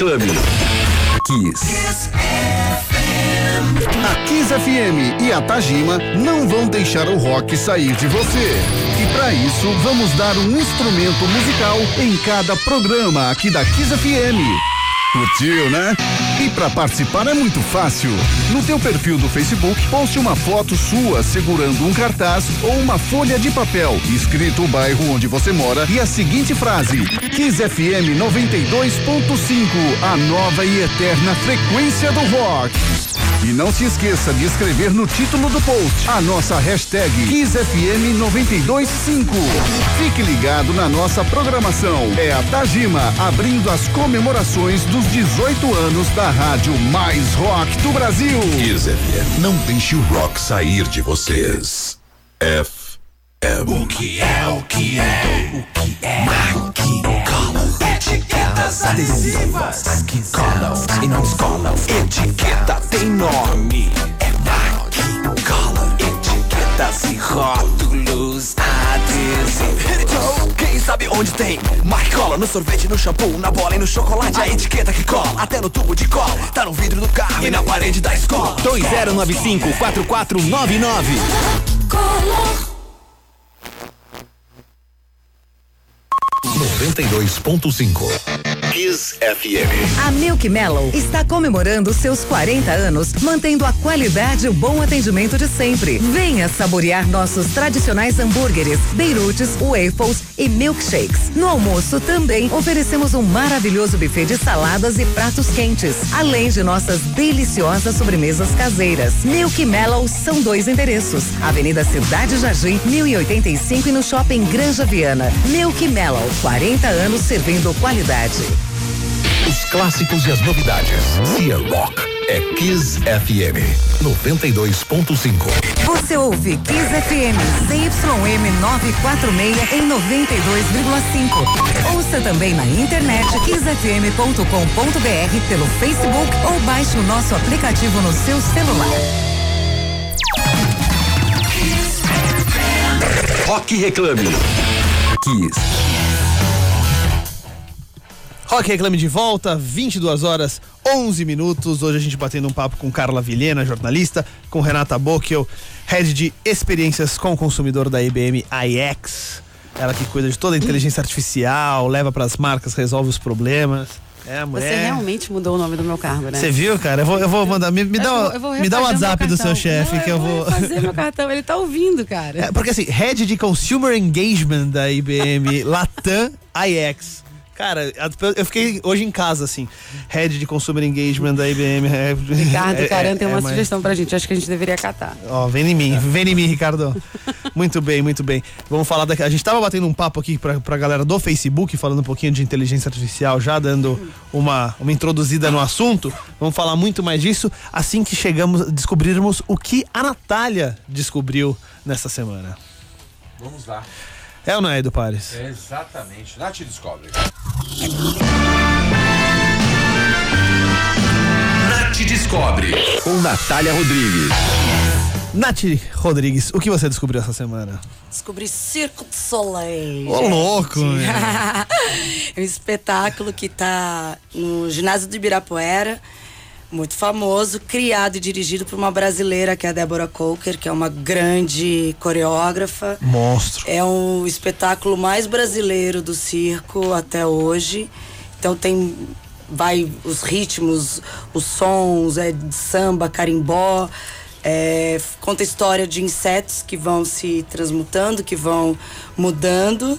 Club. Kiss. A Kiss FM e a Tajima não vão deixar o rock sair de você. E para isso, vamos dar um instrumento musical em cada programa aqui da Kiss FM. Curtiu, né? E para participar é muito fácil. No teu perfil do Facebook, poste uma foto sua segurando um cartaz ou uma folha de papel, escrito o bairro onde você mora e a seguinte frase: Kiss FM 92.5, a nova e eterna frequência do rock. E não se esqueça de escrever no título do post a nossa hashtag KissFM925. Fique ligado na nossa programação. É a Tajima abrindo as comemorações dos 18 anos da rádio mais rock do Brasil. Kiss FM. Não deixe o rock sair de vocês. F. M. O que é, o que é, o adesivas as que colam e não descolam. Etiqueta tem nome, é daqui cola. Etiquetas e rótulos adesivos. Então, quem sabe onde tem? Marcola no sorvete, no shampoo, na bola e no chocolate. A etiqueta que cola, até no tubo de cola. Tá no vidro do carro e na parede da escola. 2095-4499. Color. 92.5 Kiss FM. A Milk Mellow está comemorando seus 40 anos, mantendo a qualidade e o bom atendimento de sempre. Venha saborear nossos tradicionais hambúrgueres, beirutes, waffles e milkshakes. No almoço também oferecemos um maravilhoso buffet de saladas e pratos quentes, além de nossas deliciosas sobremesas caseiras. Milk Mellow são dois endereços: Avenida Cidade Jardim, 1085 e no Shopping Granja Viana. Milk Mellow, 40 anos servindo qualidade. Os clássicos e as novidades. É rock, é Kiss FM 92.5. Você ouve Kiss FM ZYM 946 em 92,5. Ouça também na internet kissfm.com.br pelo Facebook ou baixe o nosso aplicativo no seu celular. Rock Reclame. Kiss. Rock Reclame de volta, 22 horas 11 minutos. Hoje a gente batendo um papo com Carla Vilhena, jornalista, com Renata Bocchio, head de experiências com o consumidor da IBM iX. Ela que cuida de toda a inteligência artificial, leva para as marcas, resolve os problemas. É, a Você mulher. realmente mudou o nome do meu cargo, né? Você viu, cara? Eu vou, eu vou mandar. Me, me Eu dá, eu vou me dá o WhatsApp do seu chefe que eu vou. fazer meu cartão, ele tá ouvindo, <laughs> cara. É, porque assim, head de Consumer Engagement da IBM Latam iX. Cara, eu fiquei hoje em casa, assim. Head de Consumer Engagement da IBM. é- Ricardo é- Caran tem é uma mais- sugestão pra gente, acho que a gente deveria catar. Ó, vem em mim, vem em mim, Ricardo. muito bem, muito bem. Vamos falar daqui. A gente tava batendo um papo aqui pra, pra galera do Facebook, falando um pouquinho de inteligência artificial, já dando uma, uma introduzida no assunto. Vamos falar muito mais disso assim que chegamos, descobrirmos o que a Natália descobriu nessa semana. Vamos lá. É ou não é, Edu Pares? Exatamente. Nath descobre. Nath Descobre. Com Natália Rodrigues. Nath Rodrigues, o que você descobriu essa semana? Descobri Circo de Soleil. Ô, louco, <laughs> é um espetáculo que tá no ginásio do Ibirapuera, muito famoso, criado e dirigido por uma brasileira que é a Débora Coker, que é uma grande coreógrafa. Monstro. É o espetáculo mais brasileiro do circo até hoje. Então tem vai os ritmos, os sons, é de samba, carimbó, é, conta a história de insetos que vão se transmutando, que vão mudando.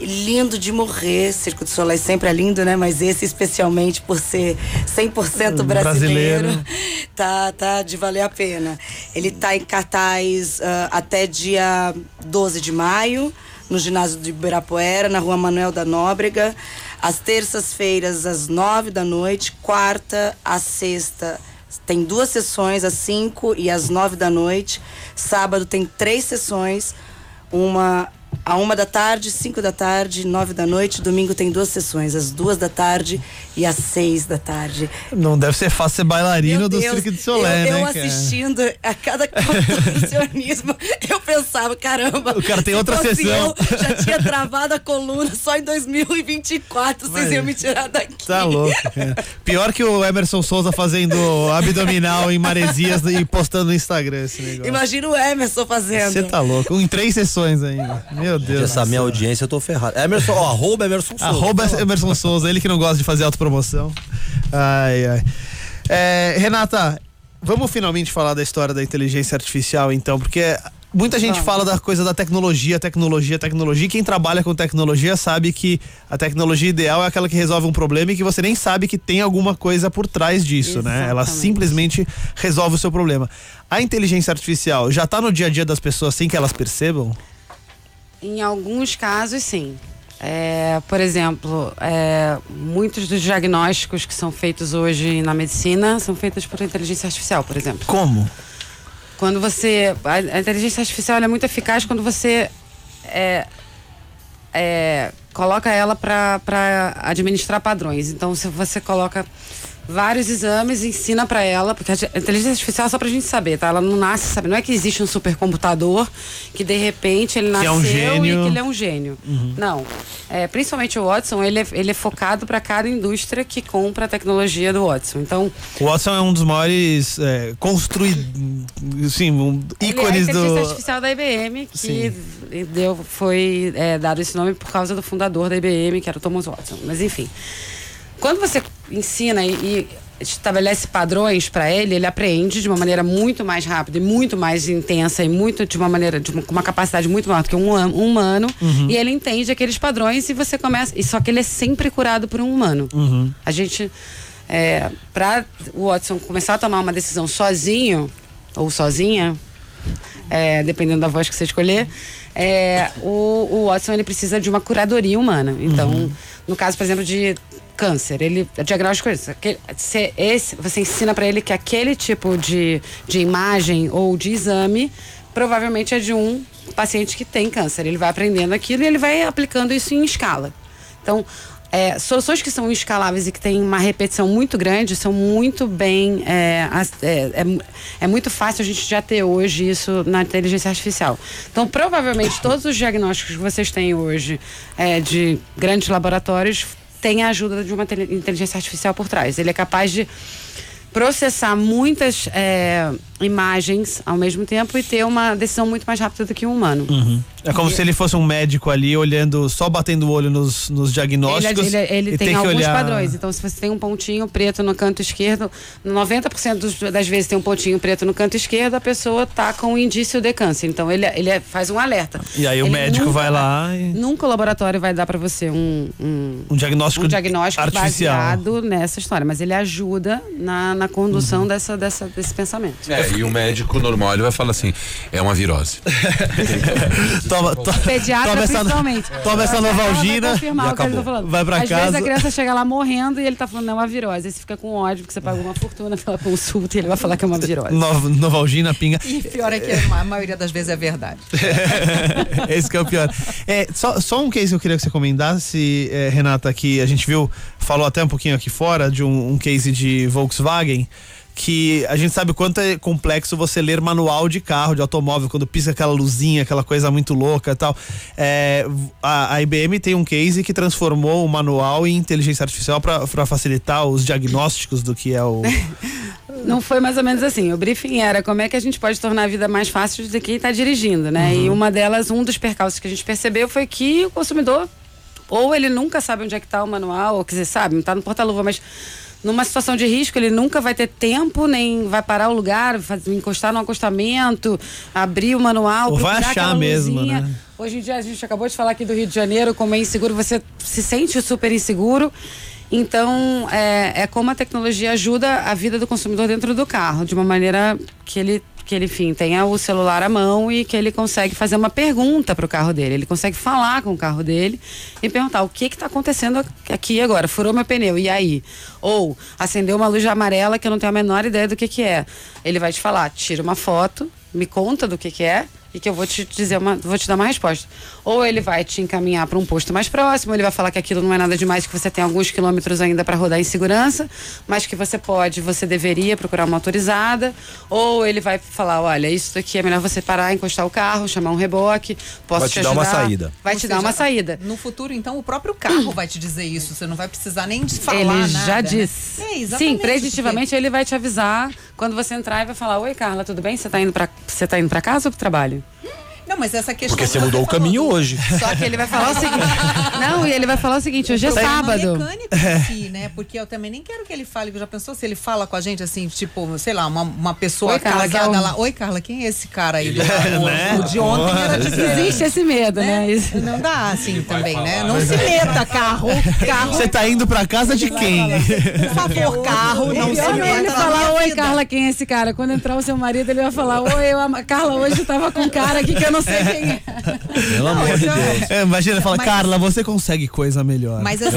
Lindo de morrer, Circo do Soleil sempre é lindo, né? Mas esse especialmente por ser 100% brasileiro, Brasileiro. <laughs> tá, tá de valer a pena. Ele tá em cartaz ah, até dia 12 de maio, no ginásio do Ibirapuera, na rua Manuel da Nóbrega. Às terças-feiras, às nove da noite, quarta à sexta. Tem duas sessões, às 5 e às 9 da noite. Sábado tem três sessões, uma a uma da tarde, cinco da tarde, nove da noite. Domingo tem duas sessões, às duas da tarde e às seis da tarde. Não deve ser fácil ser bailarino do Deus, Cirque de Soleil, eu, né, eu cara? assistindo a cada <laughs> contorcionismo, eu pensava, caramba. O cara tem outra sessão. Eu, já tinha travado a coluna só em 2024. Vocês Mas- iam me tirar daqui. Tá louco, cara. Pior que o Emerson Souza fazendo abdominal em maresias e postando no Instagram esse negócio. Imagina o Emerson fazendo. Você tá louco. Em três sessões ainda. Meu Deus. Essa minha audiência eu tô ferrado. Emerson, ó, arroba Emerson Souza. Arroba Emerson Souza, ele que não gosta de fazer autopromoção. Ai, ai. É, Renata, vamos finalmente falar da história da inteligência artificial, então, porque muita gente fala da coisa da tecnologia, tecnologia, tecnologia. e Quem trabalha com tecnologia sabe que a tecnologia ideal é aquela que resolve um problema e que você nem sabe que tem alguma coisa por trás disso, né? Ela Exatamente. simplesmente resolve o seu problema. A inteligência artificial já tá no dia a dia das pessoas sem que elas percebam? Em alguns casos, sim. É, por exemplo, é, muitos dos diagnósticos que são feitos hoje na medicina são feitos por inteligência artificial, por exemplo. Como? Quando você. A, a inteligência artificial é muito eficaz quando você é, é, coloca ela para administrar padrões. Então, se você coloca vários exames, ensina para ela, porque a inteligência artificial é só pra gente saber, tá? Ela não nasce, sabe? Não é que existe um supercomputador que de repente ele Que é nasceu um e que ele é um gênio. Não. É, principalmente o Watson, ele é, ele é focado para cada indústria que compra a tecnologia do Watson. Então, O Watson é um dos maiores é, construídos, sim, um, Ele é a ícones inteligência do. artificial da IBM, que Sim. deu, foi é, dado esse nome por causa do fundador da IBM, que era o Thomas Watson. Mas enfim, quando você ensina e, e estabelece padrões para ele, ele aprende de uma maneira muito mais rápida e muito mais intensa e muito de uma maneira de uma, com uma capacidade muito maior do que um, hum- um humano. Uhum. E ele entende aqueles padrões e você começa. E só que ele é sempre curado por um humano. Uhum. A gente, é, para o Watson começar a tomar uma decisão sozinho ou sozinha, é, dependendo da voz que você escolher, é, o, o Watson ele precisa de uma curadoria humana. Então, no caso, por exemplo, de câncer, ele o diagnóstico é isso. aquele- se esse, você ensina para ele que aquele tipo de, de imagem ou de exame provavelmente é de um paciente que tem câncer. Ele vai aprendendo aquilo e ele vai aplicando isso em escala. Então, é, soluções que são escaláveis e que têm uma repetição muito grande são muito bem. É, é, é é muito fácil a gente já ter hoje isso na inteligência artificial. Então, provavelmente, todos os diagnósticos que vocês têm hoje é, de grandes laboratórios têm a ajuda de uma inteligência artificial por trás. Ele é capaz de processar muitas é, imagens ao mesmo tempo e ter uma decisão muito mais rápida do que um humano. Uhum. É como se ele fosse um médico ali olhando, só batendo o olho nos, nos diagnósticos. Ele, ele- ele e tem, que alguns olhar... padrões. Então, se você tem um pontinho preto no canto esquerdo, 90% dos- das vezes tem um pontinho preto no canto esquerdo, a pessoa tá com um indício de câncer. Então, ele, ele é- faz um alerta. E aí o Ele médico nunca vai lá e. Nunca o laboratório vai dar para você um, um, Um diagnóstico, um diagnóstico artificial. baseado nessa história, mas ele ajuda na, na condução Uhum. dessa, dessa, desse pensamento. É, e o médico normal ele vai falar assim: é uma virose. <laughs> toma, to- Pediatra, toma essa, principalmente. <laughs> toma essa vai Novalgina ele tá acabou. Vai pra Às casa. vezes a criança chega lá morrendo e ele tá falando, não, é uma virose. Aí você fica com ódio, porque você pagou uma fortuna pela consulta e ele vai falar que é uma virose. Nov- Novalgina, pinga. E pior é que a maioria das vezes é verdade. <laughs> Esse que é o pior. É, só, só um case que eu queria que você comentasse, é, Renata, que a gente viu, falou até um pouquinho aqui fora, de um, um case de Volkswagen. Que a gente sabe o quanto é complexo você ler manual de carro, de automóvel, quando pisca aquela luzinha, aquela coisa muito louca e tal. É, a, a IBM tem um case que transformou o manual em inteligência artificial para facilitar os diagnósticos do que é o. <laughs> Não foi mais ou menos assim. O briefing era como é que a gente pode tornar a vida mais fácil de quem está dirigindo, né? E uma delas, um dos percalços que a gente percebeu foi que o consumidor, ou ele nunca sabe onde é que está o manual, ou quer dizer, sabe, não está no porta-luva, mas numa situação de risco, ele nunca vai ter tempo, nem vai parar o lugar, faz- encostar no acostamento, abrir o manual, Ou vai achar mesmo, né? Hoje em dia, a gente acabou de falar aqui do Rio de Janeiro, como é inseguro, você se sente super inseguro. Então, é, é como a tecnologia ajuda a vida do consumidor dentro do carro, de uma maneira que ele, que ele enfim, tenha o celular à mão e que ele consegue fazer uma pergunta para o carro dele. Ele consegue falar com o carro dele e perguntar o que está acontecendo aqui agora. Furou meu pneu, e aí? Ou acendeu uma luz amarela que eu não tenho a menor ideia do que, que é. Ele vai te falar, tira uma foto, me conta do que, que é e que eu vou te dizer uma, vou te dar uma resposta. Ou ele vai te encaminhar para um posto mais próximo, ele vai falar que aquilo não é nada demais, que você tem alguns quilômetros ainda para rodar em segurança, mas que você pode, você deveria procurar uma autorizada. Ou ele vai falar, olha, isso daqui é melhor você parar, encostar o carro, chamar um reboque, posso Vai te, te dar uma saída. Vai Ou te dar seja, uma saída. No futuro, então, o próprio carro vai te dizer isso. Você não vai precisar nem de falar ele nada. já né? disse. É, exatamente, Sim, preditivamente ele vai te avisar quando você entrar e vai falar: Oi, Carla, tudo bem? Você tá indo para tá indo para casa ou pro trabalho? Não, mas essa questão. Porque você mudou o caminho do- hoje. Só que ele vai falar o seguinte: <laughs> Não, e ele vai falar o seguinte, hoje é problema sábado. mecânico em si, né? Porque eu também nem quero que ele fale, já pensou se ele fala com a gente assim, tipo, sei lá, uma, uma pessoa Oi, Carla, casada é um- lá. Oi, Carla, quem é esse cara aí? Ele- O- né? O de ontem era é. diferente. Existe esse medo, né? Isso. Não dá assim também, né? Não se meta, carro. Carro. Você tá indo pra casa de quem? Por favor, <laughs> carro, não se é ele meta na falar, oi, vida." Carla, quem é esse cara? Quando entrar o seu marido, ele vai falar, oi, eu, a Carla hoje tava com um cara aqui que eu não sei quem é. Pelo amor de Deus. É, imagina, ele fala, Mas- Carla, você consegue coisa melhor. Mas assim,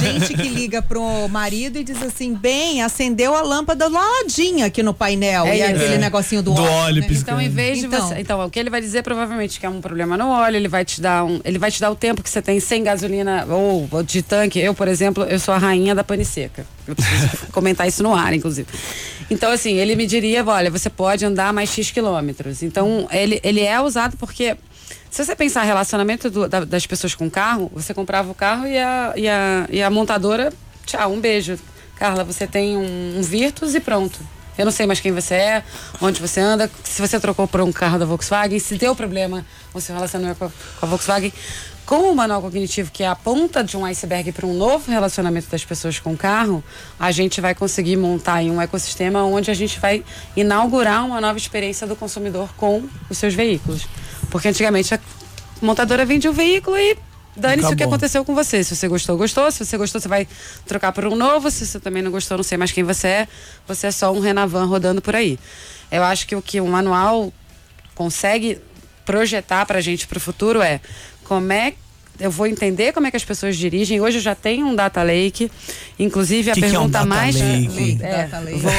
gente que liga pro marido e diz assim, bem, acendeu a lâmpada laladinha aqui no painel. É e isso. aquele É. negocinho do, Do óleo. óleo né? Então, em vez de Então. você. Então, o que ele vai dizer provavelmente que é um problema no óleo, ele vai te dar um. Ele vai te dar o tempo que você tem sem gasolina ou, ou de tanque. Eu, por exemplo, eu sou a rainha da pane seca. <laughs> Comentar isso no ar, inclusive. Então, assim, ele me diria, olha, você pode andar mais X quilômetros. Então, ele, ele é usado porque. Se você pensar relacionamento do- da- das pessoas com carro, você comprava o carro e a, e a, e a montadora, tchau, um beijo. Carla, você tem um, um Virtus e pronto. Eu não sei mais quem você é, onde você anda, se você trocou por um carro da Volkswagen, se deu problema o seu relacionamento com a, com a Volkswagen. Com o manual cognitivo, que é a ponta de um iceberg para um novo relacionamento das pessoas com o carro, a gente vai conseguir montar um ecossistema onde a gente vai inaugurar uma nova experiência do consumidor com os seus veículos. Porque antigamente a montadora vendia o veículo e dane-se o que aconteceu com você. Se você gostou, gostou. Se você gostou, você vai trocar por um novo. Se você também não gostou, não sei mais quem você é. Você é só um Renavan rodando por aí. Eu acho que o que o manual consegue projetar pra gente pro futuro é como é eu vou entender como é que as pessoas dirigem. Hoje eu já tenho um data lake. Inclusive, a Que que é um pergunta data mais. lake? É, Data lake. vou-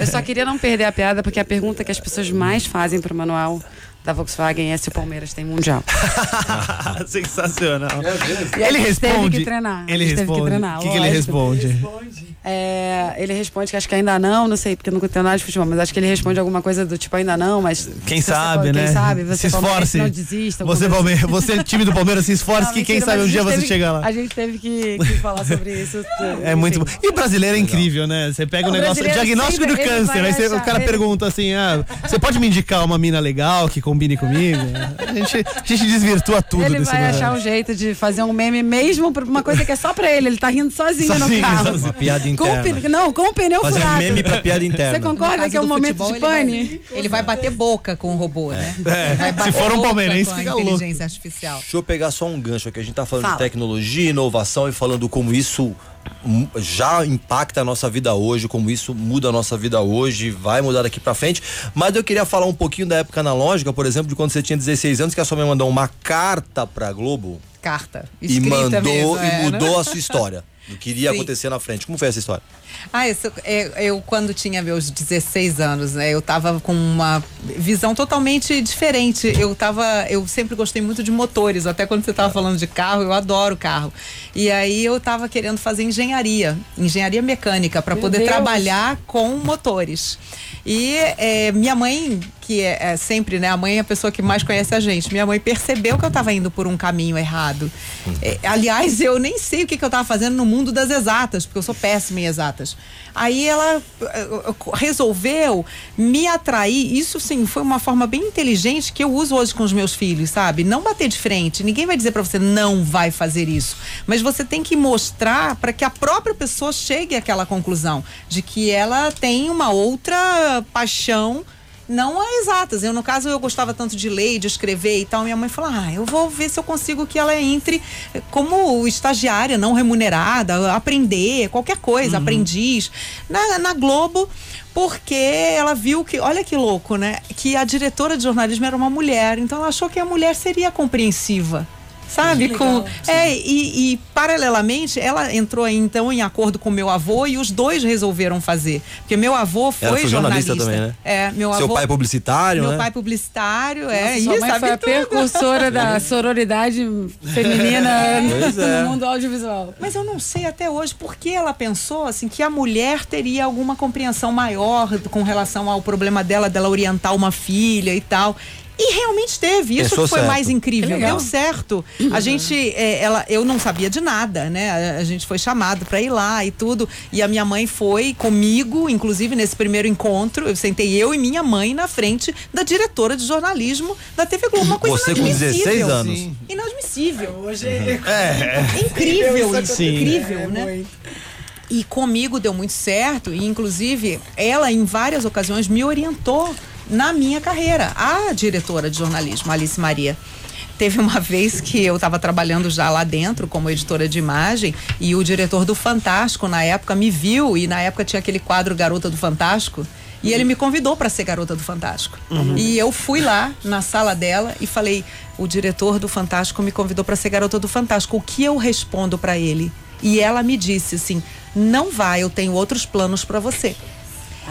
eu só queria não perder a piada, porque a pergunta que as pessoas mais fazem pro manual da Volkswagen é se o Palmeiras tem mundial. <laughs> Sensacional. E Ele gente teve responde. que treinar, Ele que responde. treinar, O que, que ele lógico. responde? É, ele responde que acho que ainda não, não sei, porque eu não entendo nada de futebol, mas acho que ele responde alguma coisa do tipo ainda não, mas. Quem sabe, for- né? Quem sabe, você se esforce. Não desista. Você, Palmeiras, você, time do Palmeiras, se esforce Não, que quem mentira, sabe mas um dia você teve- chega lá. A gente teve que, que falar sobre isso. <laughs> É muito bom. E brasileiro é incrível, né? Você pega o o negócio, diagnóstico do sempre- ele câncer, vai aí você- o cara ele- pergunta assim: ah, você pode me indicar uma mina legal que combine comigo? <laughs> A gente, a gente desvirtua tudo Ele desse vai negócio. achar um jeito de fazer um meme mesmo uma coisa que é só pra ele. Ele tá rindo sozinho, Sozinho, no carro. sozinho. Uma piada Com o não, com o pneu Fazer furado. meme pra piada interna. Você concorda que é um momento futebol, de ele vai- pane? Ele vai bater boca com o robô, né? É, Vai se for um palmeirense, fica louco. inteligência artificial. Deixa eu pegar só um gancho aqui. A gente tá falando Fala. de tecnologia, inovação e falando como isso já impacta a nossa vida hoje, como isso muda a nossa vida hoje, vai mudar daqui pra frente. Mas eu queria falar um pouquinho da época analógica, por exemplo, de quando você tinha 16 anos, que a sua mãe mandou uma carta pra Globo Carta. e Escrita mandou mesmo, e é, mudou né? a sua história. <laughs> Do que iria Sim. acontecer na frente. Como foi essa história? Ah, isso, é, eu quando tinha meus 16 anos, né, eu tava com uma visão totalmente diferente. Eu tava, eu sempre gostei muito de motores, até quando você tava falando de carro, eu adoro carro. E aí eu tava querendo fazer engenharia, engenharia mecânica, para poder Deus. trabalhar com motores. E é, minha mãe, que é, é sempre, né, a mãe é a pessoa que mais conhece a gente. Minha mãe percebeu que eu tava indo por um caminho errado. É, aliás, eu nem sei o que, que eu tava fazendo no mundo das exatas, porque eu sou péssima em exatas. Aí ela eh, eh, resolveu me atrair. Isso sim, foi uma forma bem inteligente que eu uso hoje com os meus filhos, sabe? Não bater de frente. Ninguém vai dizer pra você não vai fazer isso, mas você tem que mostrar para que a própria pessoa chegue àquela conclusão de que ela tem uma outra paixão não a exatas. Eu, no caso, eu gostava tanto de ler, de escrever e tal. Minha mãe falou: ah, eu vou ver se eu consigo que ela entre como estagiária não remunerada, aprender, qualquer coisa, aprendiz, na, na Globo. Porque ela viu que, olha que louco, né? Que a diretora de jornalismo era uma mulher. Então ela achou que a mulher seria compreensiva. Sabe? Com, é, e, e, paralelamente, ela entrou então em acordo com meu avô e os dois resolveram fazer. Porque meu avô foi, Ela foi jornalista jornalista. também, né? É, meu Seu avô. pai é publicitário, Meu né? pai publicitário, é. Nossa, e sua mãe sabe foi a tudo. precursora da <laughs> sororidade feminina é. <laughs> no mundo audiovisual. Mas eu não sei até hoje por que ela pensou assim que a mulher teria alguma compreensão maior com relação ao problema dela, dela orientar uma filha e tal. E realmente teve. Isso Pensou que foi certo. mais incrível. Deu certo. A gente, é, ela, eu não sabia de nada, né? A, a gente foi chamado para ir lá e tudo. E a minha mãe foi comigo, inclusive nesse primeiro encontro. Eu sentei eu e minha mãe na frente da diretora de jornalismo da TV Globo. Uma coisa Você com inadmissível. 16 anos. Sim. Inadmissível. Hoje É. <laughs> incrível isso, Sim. incrível, né? E comigo deu muito certo, e inclusive ela em várias ocasiões me orientou na minha carreira, a diretora de jornalismo, Alice Maria. Teve uma <laughs> vez que eu estava trabalhando já lá dentro como editora de imagem e o diretor do Fantástico na época me viu e na época tinha aquele quadro Garota do Fantástico e ele me convidou para ser garota do Fantástico. Uhum. E eu fui lá na sala dela e falei: "O diretor do Fantástico me convidou para ser garota do Fantástico. O que eu respondo para ele?" E ela me disse assim: "Não vai, eu tenho outros planos para você."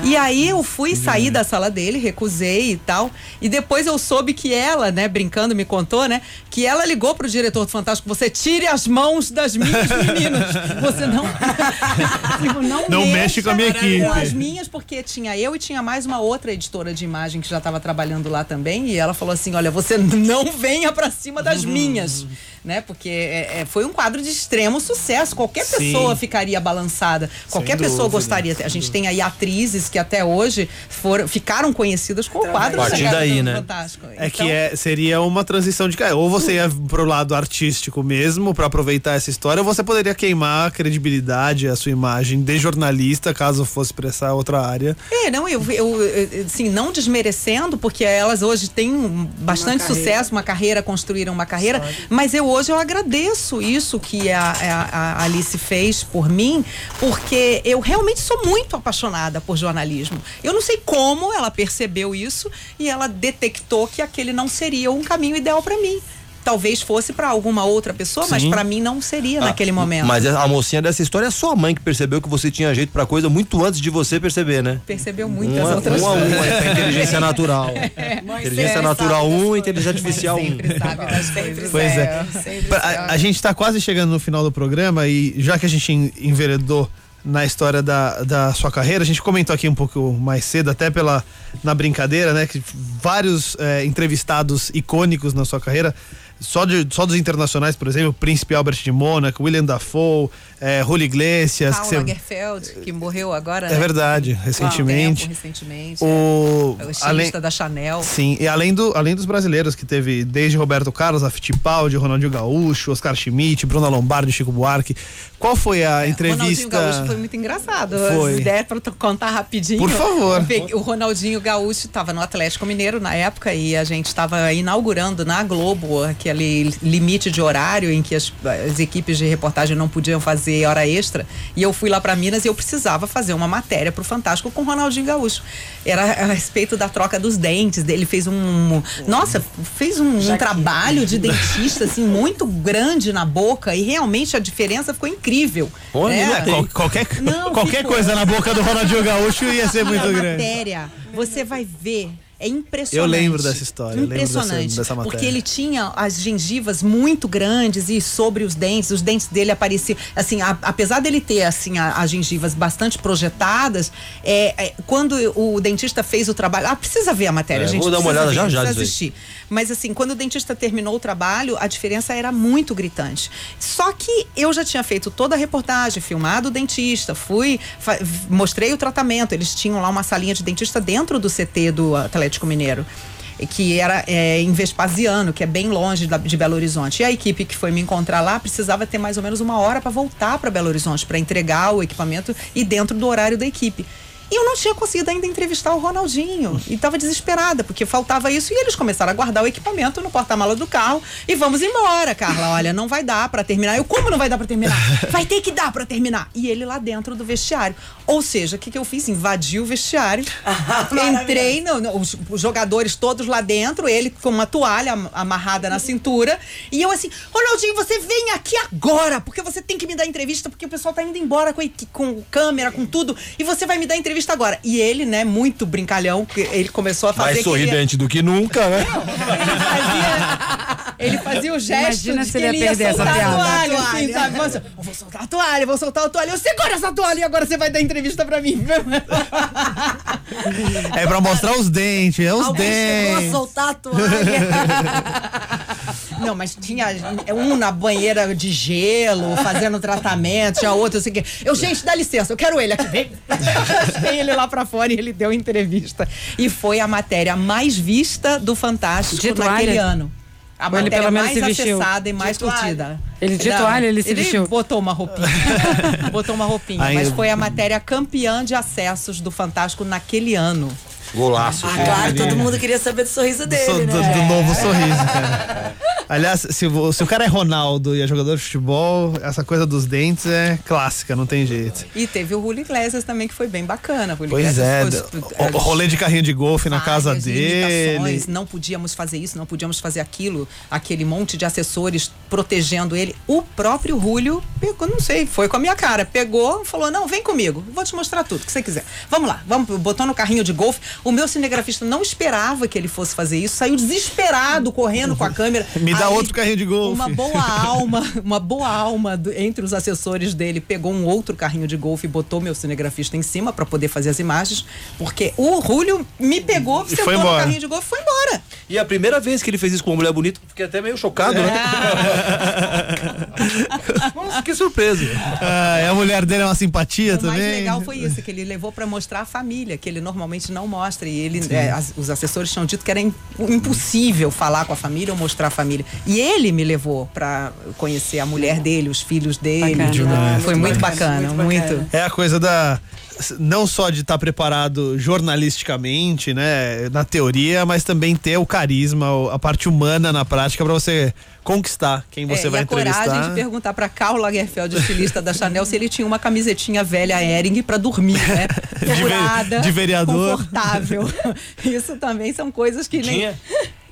E aí eu fui sair da sala dele, recusei e tal. E depois eu soube que ela, né, brincando, me contou, né, que ela ligou pro diretor do Fantástico: você tire as mãos das minhas meninas. <laughs> Você não. <laughs> Não, Não mexe com a minha equipe. Com as minhas, porque tinha eu e tinha mais uma outra editora de imagem que já estava trabalhando lá também. E ela falou assim: olha, você não venha pra cima das minhas. Né? Porque é, é, foi um quadro de extremo sucesso. Qualquer Sim. pessoa ficaria balançada. Qualquer pessoa dúvida. gostaria. A gente tem aí atrizes que até hoje foram, ficaram conhecidas com o quadro A partir daí, né? Fantástico. É Então, que é, seria uma transição de carreira. Ou você ia pro lado artístico mesmo, pra aproveitar essa história, ou você poderia queimar a credibilidade, a sua imagem de jornalista, caso fosse pra essa outra área. É, não, eu, eu, eu, assim, não desmerecendo, porque elas hoje têm um bastante carreira. sucesso, uma carreira, construíram uma carreira, mas eu hoje eu agradeço isso que a, a- a Alice fez por mim, porque eu realmente sou muito apaixonada por jornalismo. Eu não sei como ela percebeu isso e ela detectou que aquele não seria um caminho ideal para mim. Talvez fosse para alguma outra pessoa, mas Sim. para mim não seria Ah, naquele momento. Mas a mocinha dessa história é sua mãe que percebeu que você tinha jeito pra coisa muito antes de você perceber, né? Percebeu muitas Uma, outras um a um, coisas. é pra inteligência natural. É. inteligência natural <laughs> 1 um, inteligência artificial 1. Um. Pois é. Pra- A, a gente tá quase chegando no final do programa e já que a gente en- enveredou na história da, da sua carreira, a gente comentou aqui um pouco mais cedo, até pela na brincadeira, né? Que vários eh, entrevistados icônicos na sua carreira. Só, de, só dos internacionais, por exemplo, Príncipe Albert de Mônaco, William Dafoe, eh, Julio Iglesias. Paulo que Lagerfeld, que morreu agora. É né? verdade, recentemente. tempo, recentemente. O, é. O estilista além, da Chanel. Sim, e além, do, além dos brasileiros, que teve desde Roberto Carlos, a Fittipaldi, Ronaldinho Gaúcho, Oscar Schmidt, Bruna Lombardi, Chico Buarque. Qual foi a Ronaldinho entrevista? Gaúcho foi muito engraçado. Foi. As ideias para contar rapidinho. Por favor. O Ronaldinho Gaúcho estava no Atlético Mineiro na época e a gente estava inaugurando na Globo aquele limite de horário em que as, as equipes de reportagem não podiam fazer hora extra. E eu fui lá para Minas e eu precisava fazer uma matéria para o Fantástico com o Ronaldinho Gaúcho. Era a respeito da troca dos dentes. Ele fez um. Nossa, fez um, um trabalho de dentista assim muito grande na boca e realmente a diferença ficou incrível. né? Qual- qualquer Não, qualquer ficou. coisa na boca do Ronaldinho Gaúcho ia ser muito a grande. matéria, você vai ver. É impressionante. Eu lembro dessa história, eu lembro dessa- Impressionante. dessa matéria. Porque ele tinha as gengivas muito grandes e sobre os dentes, os dentes dele apareciam. Assim, a- apesar dele ter assim a- as gengivas bastante projetadas, é, é, quando o dentista fez o trabalho. Ah, precisa ver a matéria, É, gente. vou dar uma olhada ver, já, já assistir. Mas assim, quando o dentista terminou o trabalho, a diferença era muito gritante. Só que eu já tinha feito toda a reportagem, filmado o dentista, fui, mostrei o tratamento. Eles tinham lá uma salinha de dentista dentro do CT do Atlético Mineiro. Que era é, em Vespasiano, que é bem longe da- de Belo Horizonte. E a equipe que foi me encontrar lá precisava ter mais ou menos uma hora para voltar para Belo Horizonte, para entregar o equipamento e dentro do horário da equipe. E eu não tinha conseguido ainda entrevistar o Ronaldinho. E estava desesperada, porque faltava isso. E eles começaram a guardar o equipamento no porta-mala do carro. E vamos embora, Carla. Olha, não vai dar para terminar. Eu, como não vai dar para terminar? <laughs> Vai ter que dar para terminar. E ele lá dentro do vestiário. Ou seja, o que, que eu fiz? Invadi o vestiário. <laughs> entrei, no, no- os, os jogadores todos lá dentro, ele com uma toalha am- amarrada na cintura. E eu assim, Ronaldinho, você vem aqui agora, porque você tem que me dar entrevista, porque o pessoal tá indo embora com, com câmera, com tudo, e você vai me dar entrevista agora. E ele, né, muito brincalhão, que ele começou a fazer. Mais que ele ia- sorridente do que nunca, né? Ele fazia o gesto Imagina de se que ele ia perder essa soltar a piada. toalha, assim, sabe? Eu vou soltar a toalha, vou soltar a toalha. Eu segura essa toalha e agora você vai dar entrevista pra mim. É pra mostrar os dentes, é os Alguém chegou a dentes. soltar a toalha. <laughs> Não, mas tinha um na banheira de gelo, fazendo tratamento, tinha outro assim que. Eu, gente, dá licença, eu quero ele aqui. Vem. <laughs> Achei ele lá pra fora e ele deu entrevista. E foi a matéria mais vista do Fantástico De toalha? naquele ano. A Ou ele matéria pelo menos mais se vestiu? acessada e mais De toalha? curtida. Ele de Não, toalha, ele se vestiu? botou uma roupinha. <laughs> botou uma roupinha. Aí- Mas foi a matéria campeã de acessos do Fantástico naquele ano. Golaço. Ah, claro, todo mundo queria saber do sorriso So- dele, do, né? do novo sorriso, cara. Aliás, se, o- se o cara é Ronaldo e é jogador de futebol, essa coisa dos dentes é clássica, não tem jeito. E teve o Julio Iglesias também, que foi bem bacana. Julio Pois é, Iglesias foi- o, o rolê de carrinho de golfe na casa dele. Não podíamos fazer isso, não podíamos fazer aquilo. Aquele monte de assessores protegendo ele. O próprio Julio pegou, não sei, foi com a minha cara. Pegou, falou: não, vem comigo, vou te mostrar tudo que você quiser. Vamos lá, vamos, botou no carrinho de golfe. O meu cinegrafista não esperava que ele fosse fazer isso, saiu desesperado, correndo com a câmera. Me dá Aí, outro carrinho de golfe. Uma boa <laughs> alma, uma boa alma do- entre os assessores dele pegou um outro carrinho de golfe e botou meu cinegrafista em cima para poder fazer as imagens, porque o Julio me pegou, E sentou no carrinho de golfe e foi embora. E a primeira vez que ele fez isso com uma mulher bonita, fiquei até meio chocado, né? <laughs> Nossa, que surpresa. Ah, a mulher dele é uma simpatia O também. mais legal foi isso, que ele levou para mostrar a família, que ele normalmente não mostra. E ele, é, as- os assessores tinham dito que era im- impossível falar com a família ou mostrar a família. E ele me levou para conhecer a mulher dele, os filhos dele. Bacana. Foi muito bacana, muito. É a coisa da. Não só de estar preparado jornalisticamente, né, na teoria, mas também ter o carisma, a parte humana na prática pra você conquistar quem você É, vai e a coragem entrevistar. de perguntar para Karl Lagerfeld, estilista da Chanel, se ele tinha uma camisetinha velha Hering para dormir, né? <laughs> ve- Furada, de vereador. confortável. <laughs> Isso também são coisas que nem Tinha?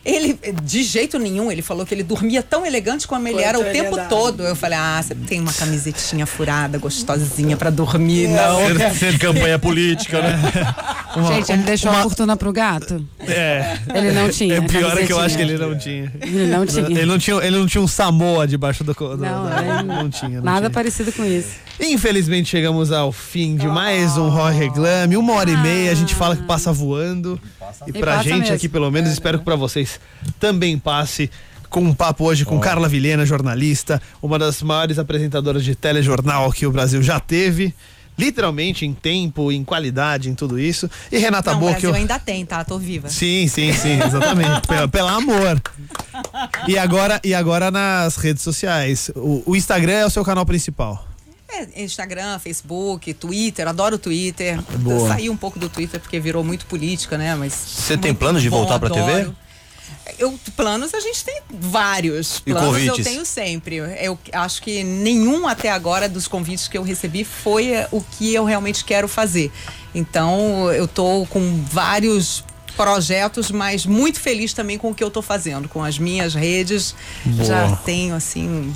Ele, de jeito nenhum, ele falou que ele dormia tão elegante como ele Quanto era o tempo todo. Eu falei, ah, você tem uma camisetinha furada, gostosinha pra dormir, não. Ser campanha política, né? <laughs> Gente, ele deixou a fortuna pro gato? É. Ele não tinha. É pior é que eu acho que ele não tinha. Ele não tinha. Ele não tinha, ele não tinha um Samoa debaixo do. do Não, da- ele- não tinha. Não Nada tinha. parecido com isso. Infelizmente chegamos ao fim de mais um Rock Reclame. Uma hora e meia, a gente fala que passa voando. E pra passa gente mesmo. aqui, pelo menos, espero que pra vocês também passe. Com um papo hoje com Carla Vilhena, jornalista, uma das maiores apresentadoras de telejornal que o Brasil já teve. Literalmente em tempo, em qualidade, em tudo isso. E Renata Não, o Brasil eu... ainda tem, tá? Tô viva. Sim, sim, sim, exatamente. <laughs> pelo, pelo amor. E agora, e agora nas redes sociais. O, o Instagram é o seu canal principal. É, Instagram, Facebook, Twitter, adoro o Twitter. Boa. Eu saí um pouco do Twitter porque virou muito política, né? Mas Você tem planos de bom, voltar pra TV? adoro. Eu, planos a gente tem vários. E Planos eu convites? tenho sempre. Eu acho que nenhum até agora dos convites que eu recebi foi eh, o que eu realmente quero fazer. Então, eu tô com vários projetos, mas muito feliz também com o que eu tô fazendo, com as minhas redes. Boa. Já tenho assim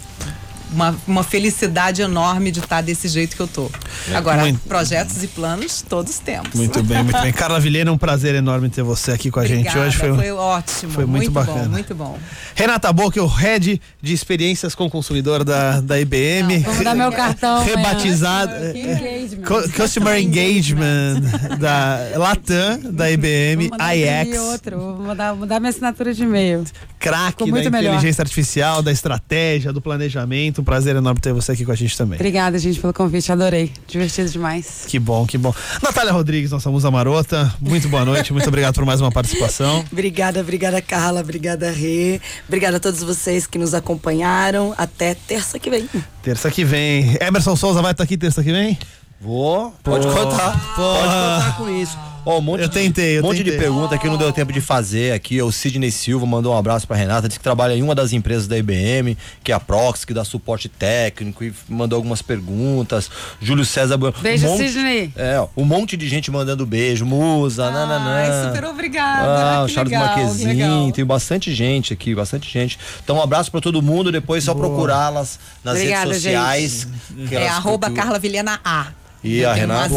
uma, uma felicidade enorme de estar desse jeito que eu tô. Agora, Muito. projetos e planos todos temos. Muito bem, muito bem. Carla Vilhena, um prazer enorme ter você aqui com a gente Obrigada, hoje. Foi, foi ótimo. foi muito bacana. bom, muito bom. Renata Boca, o head de experiências com o consumidor da, da IBM. Vou dar meu cartão. amanhã. Rebatizado. Engagement. Co- Customer Engagement da Latam, da IBM, IX, outro. Vou mudar, mudar minha assinatura de e-mail. craque Ficou da muito melhor. inteligência artificial, da estratégia, do planejamento. Um prazer enorme ter você aqui com a gente também. Obrigada, gente, pelo convite. Adorei. Divertido demais. Que bom, que bom. Natália Rodrigues, nossa musa marota, muito boa noite, muito obrigado por mais uma participação. <laughs> Obrigada, obrigada, Carla. Obrigada, Rê. Obrigada a todos vocês que nos acompanharam. Até terça que vem. Terça que vem. Emerson Souza vai estar aqui terça que vem? Vou. Pode Pô, contar. Pode contar com isso. Ó, um monte Eu tentei, eu de, um monte de pergunta que não deu tempo de fazer aqui. O Sidney Silva mandou um abraço pra Renata, disse que trabalha em uma das empresas da IBM, que é a Prox, que dá suporte técnico e mandou algumas perguntas. Júlio César Bueno. Beijo, um monte, Sidney. É, ó, um monte de gente mandando beijo, musa, nananã. Ai, super obrigada. Ah, o que Charles legal. tem bastante gente aqui, bastante gente. Então, um abraço pra todo mundo. Depois, só procurá-las nas Obrigada, redes sociais. que É arroba. Carla Vilhena A. E Eu a Renata?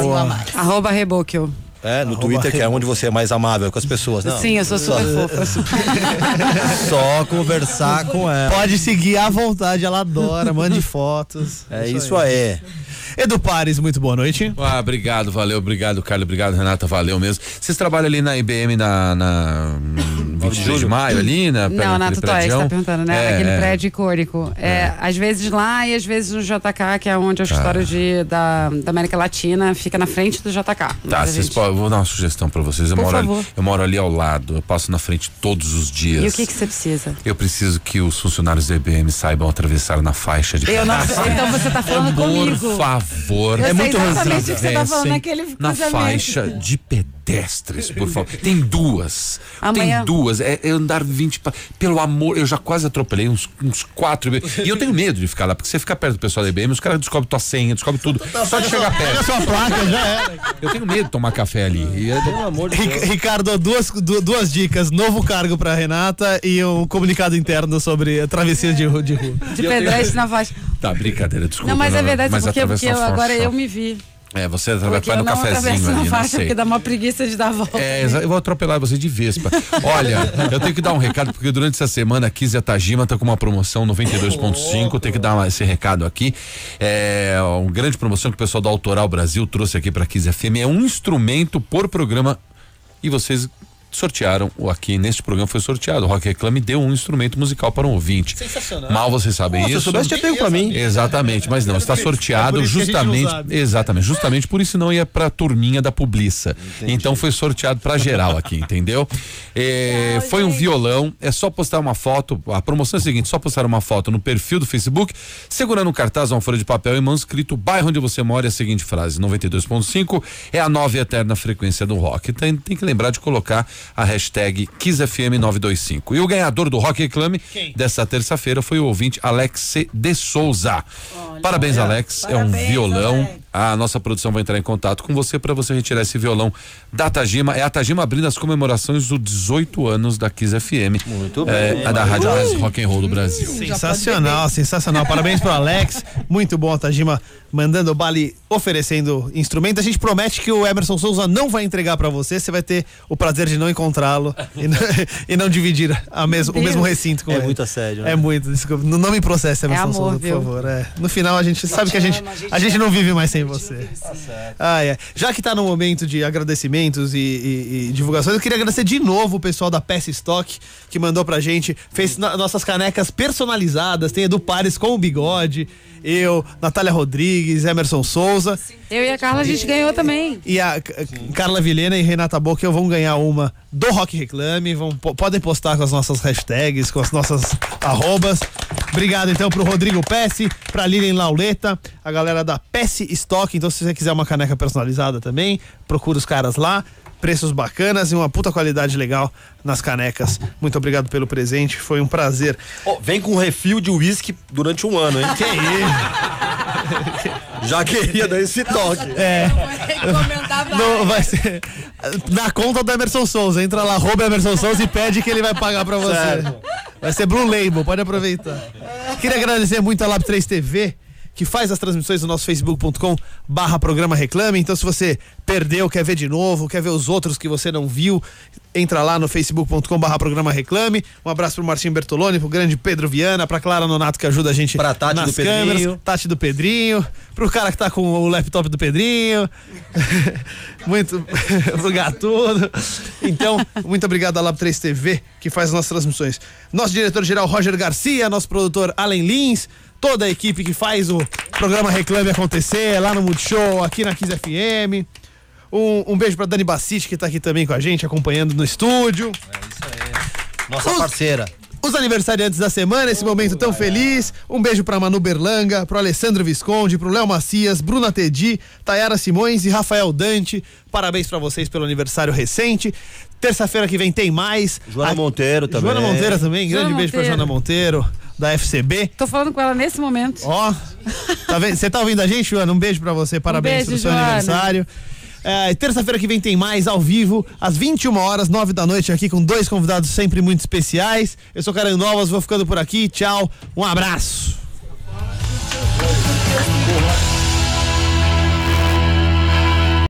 Arroba Rebocchio. É, no Arroba Twitter, que é onde você é mais amável com as pessoas, não? Sim, eu sou super Só- fofa. <laughs> Só conversar com ela. Pode seguir à vontade, ela adora, mande fotos. É isso aí. Edu Pares, muito boa noite. Ah, obrigado, valeu, obrigado, Carlos, obrigado, Renata, valeu mesmo. Vocês trabalham ali na IBM na, na 23 de maio, ali, na Não, na Tutóia, você tá perguntando, né? É, Aquele é. prédio icônico. É, Às vezes lá e às vezes no JK, que é onde é o Tá. escritório de, da, da América Latina, fica na frente do JK. Tá, vocês gente- podem, eu vou dar uma sugestão pra vocês. Eu Por moro, ali, favor. eu moro ali ao lado, eu passo na frente todos os dias. E o que que você precisa? Eu preciso que os funcionários da IBM saibam atravessar na faixa de Eu não- então você tá falando Por comigo. favor. Eu é sei muito exatamente o que você tá falando atravessem naquele Na faixa de pedestres, por favor. Tem duas. Amanhã- Tem duas. É, é andar 20. pa- Pelo amor, eu já quase atropelei uns, uns quatro. E eu tenho medo de ficar lá, porque você fica perto do pessoal da IBM, os caras descobrem tua senha, descobrem tudo. Só de chegar perto. Pega sua placa, já era. Eu tenho medo de tomar café ali. E é- Pelo amor de Deus. Ricardo, duas, du- duas dicas: novo cargo pra Renata e um comunicado interno sobre a travessia de, ru- de rua. De pedestre na faixa. Tá, brincadeira, desculpa. não, mas é verdade, mas porque, porque eu- agora eu me vi. É, você Porque vai eu no cafezinho ali, não sei. porque dá uma preguiça de dar a volta. É, exa- eu vou atropelar você de Vespa. Olha, eu tenho que dar um recado, porque durante essa semana a a Tajima tá com uma promoção 92.5, tem que dar esse recado aqui. É uma grande promoção que o pessoal do Autoral Brasil trouxe aqui pra Kiz FM. É um instrumento por programa e vocês sortearam, o aqui neste programa foi sorteado. O Rock Reclame deu um instrumento musical para um ouvinte. Sensacional. Mal vocês sabem Nossa, se isso. soubesse, tinha pego pra mim. Exatamente, mas não, está É sorteado a não justamente, exatamente, justamente por isso não ia pra turminha da Publiça. Então foi sorteado pra geral aqui, entendeu? É, foi um violão, é só postar uma foto, a promoção é a seguinte, só postar uma foto no perfil do Facebook, segurando um cartaz, uma folha de papel em mão escrito bairro onde você mora e a seguinte frase, 92.5 é a nova e eterna frequência do rock. Tem, tem que lembrar de colocar a hashtag KissFM925. E o ganhador do Rock Reclame dessa terça-feira foi o ouvinte Alex C. de Souza. Parabéns, Alex. é um Parabéns, violão. Alex. A nossa produção vai entrar em contato com você para você retirar esse violão da Tajima. É a Tajima abrindo as comemorações dos 18 anos da Kiss FM. Muito é, bem. A da Rádio Mais Rock and Roll do Brasil. Sensacional, sensacional. Parabéns pro Alex. Muito bom a Tajima mandando o Bali oferecendo instrumento. A gente promete que o Emerson Souza não vai entregar pra você. Você vai ter o prazer de não encontrá-lo e, não- <laughs> e não dividir a mes- o mesmo recinto com É ele. muito assédio, né? É muito, desculpa. Não, não me processe, Emerson amor, Souza, por viu? favor. É. No final a gente sabe que a gente, a gente não vive mais sem você. Ah, é. Já que tá no momento de agradecimentos e, e- e divulgações, eu queria agradecer de novo o pessoal da Peça Stock que mandou pra gente, fez na- nossas canecas personalizadas, tem Edu Pares com o bigode, eu, Natália Rodrigues, Emerson Souza. Eu e a Carla, a gente ganhou também. E a C- Carla Vilhena e Renata Boca vão ganhar uma do Rock Reclame. Vão, po- podem postar com as nossas hashtags, com as nossas arrobas. Obrigado então pro Rodrigo Pesce, pra Lilian Lauleta, a galera da Pesce Stock. Então, se você quiser uma caneca personalizada também, procura os caras lá. Preços bacanas e uma puta qualidade legal nas canecas. Muito obrigado pelo presente, foi um prazer. Ó, vem com um refil de uísque durante um ano, hein? Que isso? <laughs> Já queria dar esse toque. É. Não, vai ser na conta do Emerson Souza. Entra lá, arroba Emerson Souza e pede que ele vai pagar pra você. Sério. Vai ser Blue Label, pode aproveitar. Queria agradecer muito a Lab 3 TV, que faz as transmissões no nosso facebook.com barra programa reclame. Então, se você perdeu, quer ver de novo, quer ver os outros que você não viu, entra lá no facebook.com barra programa reclame. Um abraço pro Marcinho Bertoloni, pro grande Pedro Viana, pra Clara Nonato que ajuda a gente Pra Tati nas do Pedrinho. câmeras, Tati do Pedrinho, pro cara que tá com o laptop do Pedrinho, <laughs> muito <laughs> pro Gatuno. Então, muito obrigado à Lab 3 TV, que faz as nossas transmissões. Nosso diretor-geral Roger Garcia, nosso produtor Allen Lins, toda a equipe que faz o programa Reclame acontecer, lá no Multishow, aqui na Kiss FM. Um, um beijo pra Dani Bassiste, que tá aqui também com a gente, acompanhando no estúdio. Nossa Os- parceira. Os aniversariantes da semana, esse momento tão feliz. Um beijo pra Manu Berlanga, pro Alessandro Visconde, pro Léo Macias, Bruna Tedi, Tayara Simões e Rafael Dante. Parabéns pra vocês pelo aniversário recente. Terça-feira que vem tem mais. Joana A- Monteiro também. Joana Monteiro também, grande Joana beijo pra Monteiro. Joana Monteiro, da FCB. Tô falando com ela nesse momento. Ó, tá? Você tá ouvindo a gente, Joana? Um beijo para você, parabéns um pelo seu Joana. aniversário. É, Terça-feira que vem tem mais ao vivo, às 21 horas, 9 da noite, aqui com dois convidados sempre muito especiais. Eu sou Caran Novas, vou ficando por aqui. Tchau, um abraço.